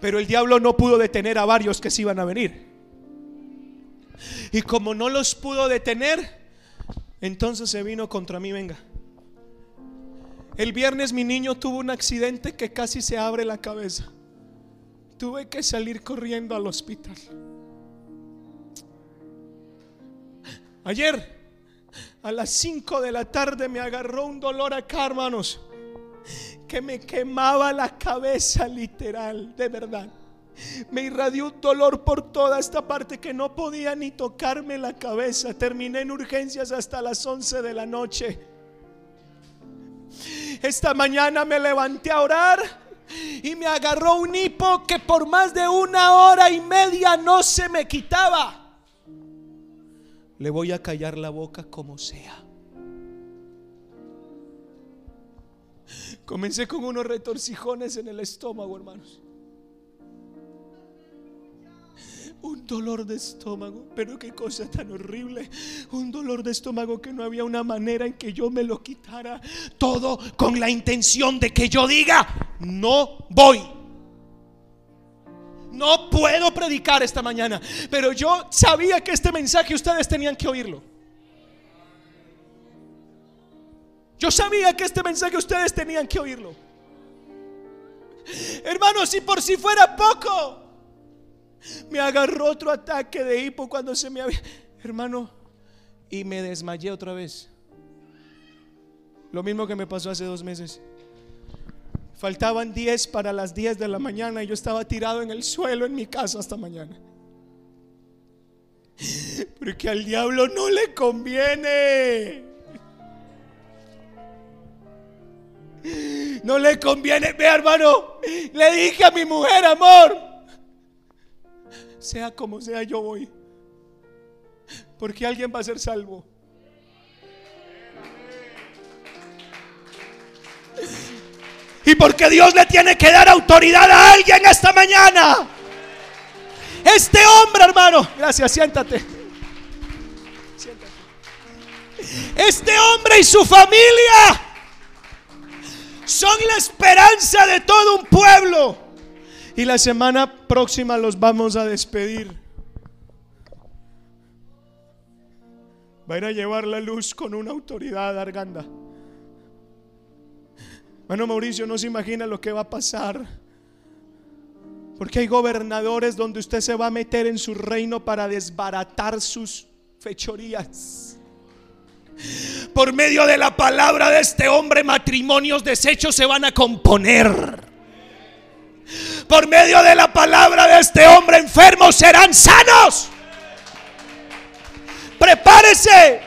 Pero el diablo no pudo detener a varios que se iban a venir. Y como no los pudo detener, entonces se vino contra mí, venga. El viernes mi niño tuvo un accidente que casi se abre la cabeza. Tuve que salir corriendo al hospital. Ayer a las 5 de la tarde me agarró un dolor acá, hermanos, que me quemaba la cabeza literal, de verdad. Me irradió dolor por toda esta parte que no podía ni tocarme la cabeza. Terminé en urgencias hasta las 11 de la noche. Esta mañana me levanté a orar y me agarró un hipo que por más de una hora y media no se me quitaba. Le voy a callar la boca como sea. Comencé con unos retorcijones en el estómago, hermanos. Un dolor de estómago, pero qué cosa tan horrible, un dolor de estómago que no había una manera en que yo me lo quitara, todo con la intención de que yo diga, no voy. No puedo predicar esta mañana, pero yo sabía que este mensaje ustedes tenían que oírlo. Yo sabía que este mensaje ustedes tenían que oírlo. Hermanos, si por si fuera poco, me agarró otro ataque de hipo cuando se me había... Hermano, y me desmayé otra vez. Lo mismo que me pasó hace dos meses. Faltaban 10 para las 10 de la mañana y yo estaba tirado en el suelo en mi casa hasta mañana. Porque al diablo no le conviene. No le conviene. Ve, hermano, le dije a mi mujer, amor, sea como sea, yo voy. Porque alguien va a ser salvo. Y porque Dios le tiene que dar autoridad a alguien esta mañana. Este hombre, hermano, gracias, siéntate. Siéntate. Este hombre y su familia son la esperanza de todo un pueblo. Y la semana próxima los vamos a despedir. Va a ir a llevar la luz con una autoridad arganda. Bueno, Mauricio no se imagina lo que va a pasar. Porque hay gobernadores donde usted se va a meter en su reino para desbaratar sus fechorías. Por medio de la palabra de este hombre, matrimonios deshechos se van a componer. Por medio de la palabra de este hombre, enfermos serán sanos. Prepárese.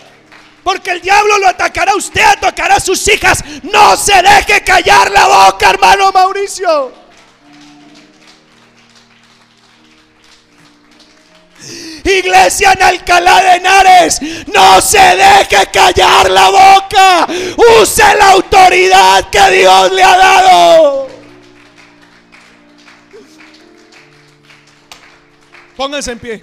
Porque el diablo lo atacará a usted, atacará a sus hijas. No se deje callar la boca, hermano Mauricio. Iglesia en Alcalá de Henares, no se deje callar la boca. Use la autoridad que Dios le ha dado. Pónganse en pie.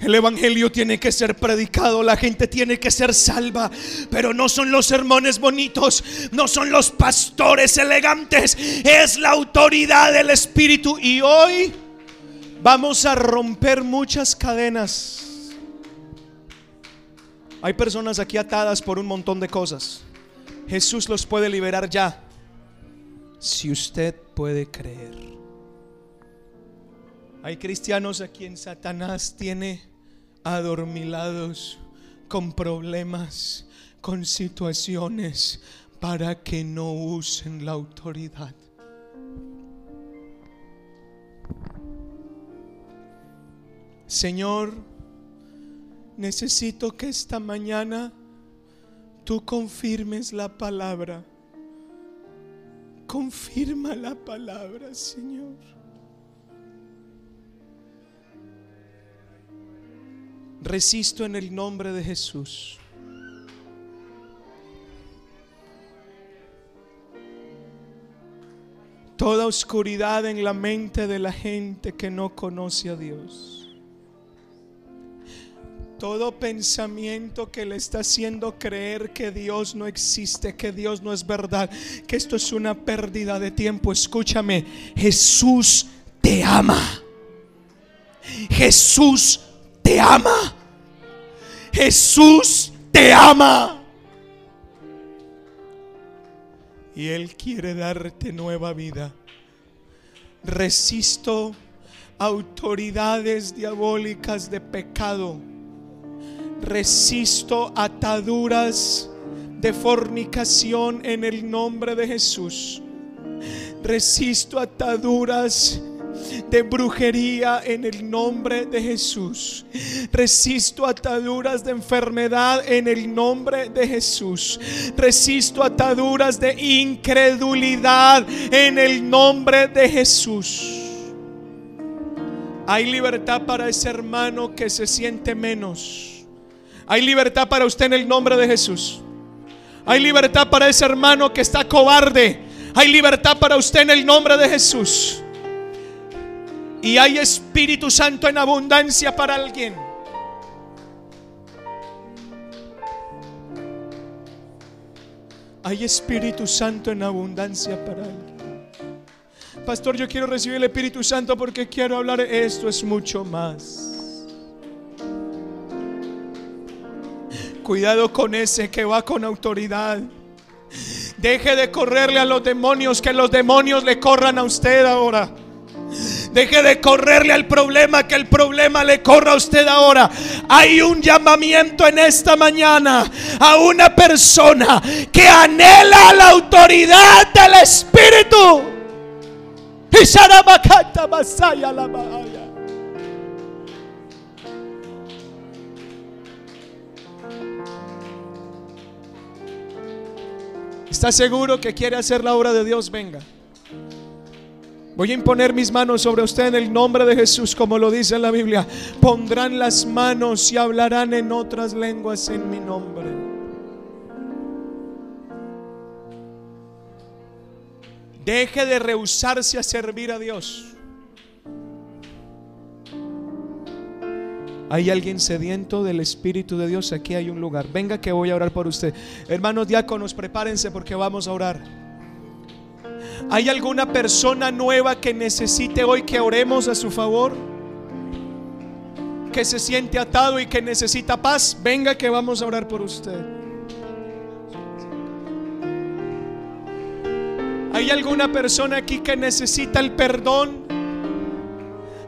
El Evangelio tiene que ser predicado, la gente tiene que ser salva, pero no son los sermones bonitos, no son los pastores elegantes, es la autoridad del Espíritu. Y hoy vamos a romper muchas cadenas. Hay personas aquí atadas por un montón de cosas. Jesús los puede liberar ya, si usted puede creer. Hay cristianos a quien Satanás tiene adormilados con problemas, con situaciones, para que no usen la autoridad. Señor, necesito que esta mañana tú confirmes la palabra. Confirma la palabra, Señor. Resisto en el nombre de Jesús. Toda oscuridad en la mente de la gente que no conoce a Dios. Todo pensamiento que le está haciendo creer que Dios no existe, que Dios no es verdad, que esto es una pérdida de tiempo. Escúchame, Jesús te ama. Jesús te ama. Jesús te ama. Y Él quiere darte nueva vida. Resisto autoridades diabólicas de pecado. Resisto ataduras de fornicación en el nombre de Jesús. Resisto ataduras de brujería en el nombre de Jesús. Resisto ataduras de enfermedad en el nombre de Jesús. Resisto ataduras de incredulidad en el nombre de Jesús. Hay libertad para ese hermano que se siente menos. Hay libertad para usted en el nombre de Jesús. Hay libertad para ese hermano que está cobarde. Hay libertad para usted en el nombre de Jesús. Y hay Espíritu Santo en abundancia para alguien. Hay Espíritu Santo en abundancia para alguien. Pastor, yo quiero recibir el Espíritu Santo porque quiero hablar. Esto es mucho más. Cuidado con ese que va con autoridad. Deje de correrle a los demonios, que los demonios le corran a usted ahora. Deje de correrle al problema, que el problema le corra a usted ahora. Hay un llamamiento en esta mañana a una persona que anhela la autoridad del Espíritu. Y ¿Está seguro que quiere hacer la obra de Dios? Venga. Voy a imponer mis manos sobre usted en el nombre de Jesús, como lo dice en la Biblia. Pondrán las manos y hablarán en otras lenguas en mi nombre. Deje de rehusarse a servir a Dios. Hay alguien sediento del Espíritu de Dios. Aquí hay un lugar. Venga que voy a orar por usted. Hermanos diáconos, prepárense porque vamos a orar. ¿Hay alguna persona nueva que necesite hoy que oremos a su favor? Que se siente atado y que necesita paz. Venga que vamos a orar por usted. ¿Hay alguna persona aquí que necesita el perdón?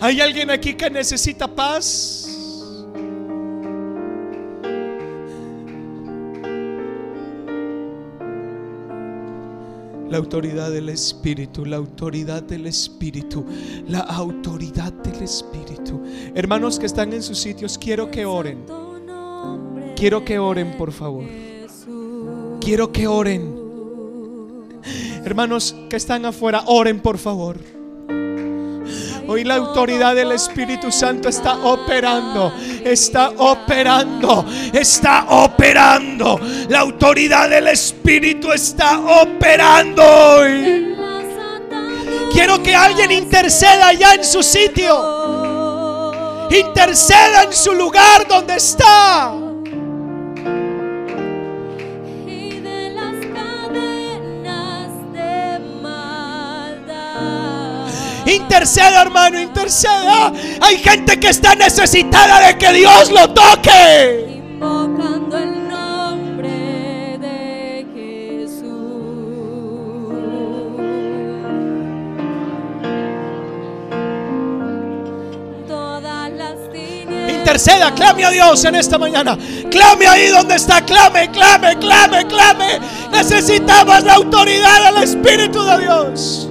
¿Hay alguien aquí que necesita paz? La autoridad del Espíritu, la autoridad del Espíritu, la autoridad del Espíritu. Hermanos que están en sus sitios, quiero que oren. Quiero que oren, por favor. Quiero que oren. Hermanos que están afuera, oren, por favor. Hoy la autoridad del Espíritu Santo está operando, está operando, está operando. La autoridad del Espíritu está operando hoy. Quiero que alguien interceda ya en su sitio. Interceda en su lugar donde está. Interceda, hermano, interceda. Hay gente que está necesitada de que Dios lo toque. Invocando el nombre de Jesús. Todas las tinieblas. Interceda, clame a Dios en esta mañana. Clame ahí donde está, clame, clame, clame, clame. Necesitamos la autoridad del Espíritu de Dios.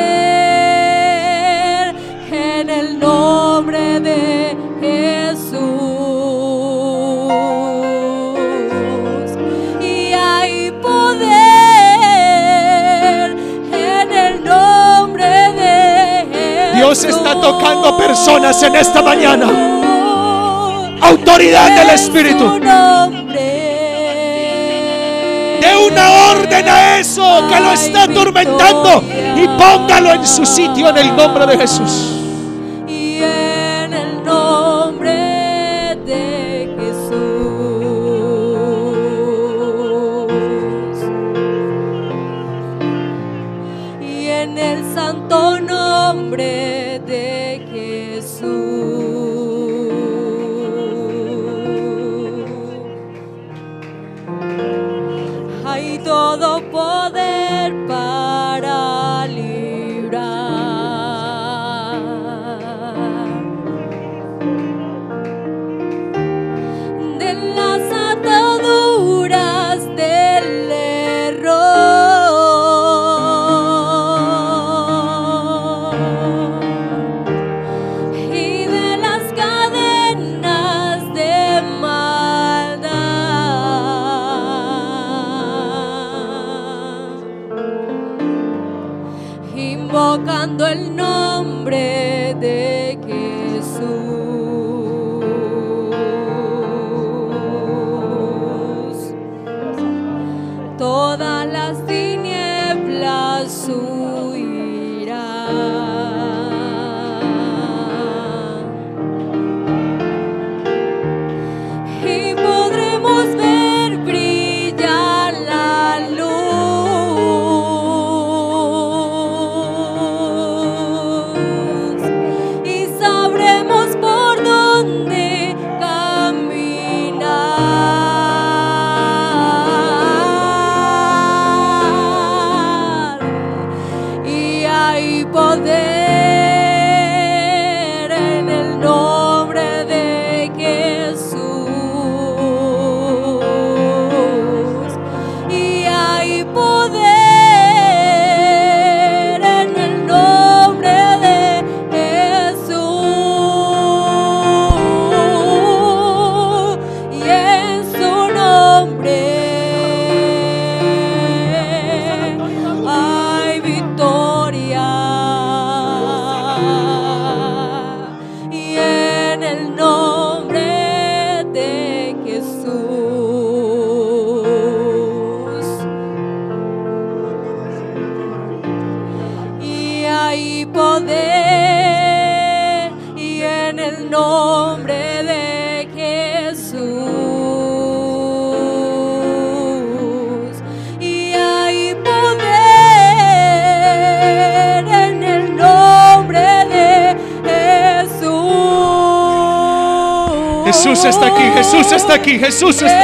Dios está tocando personas en esta mañana. Autoridad del Espíritu. De una orden a eso que lo está atormentando y póngalo en su sitio en el nombre de Jesús. Jesús.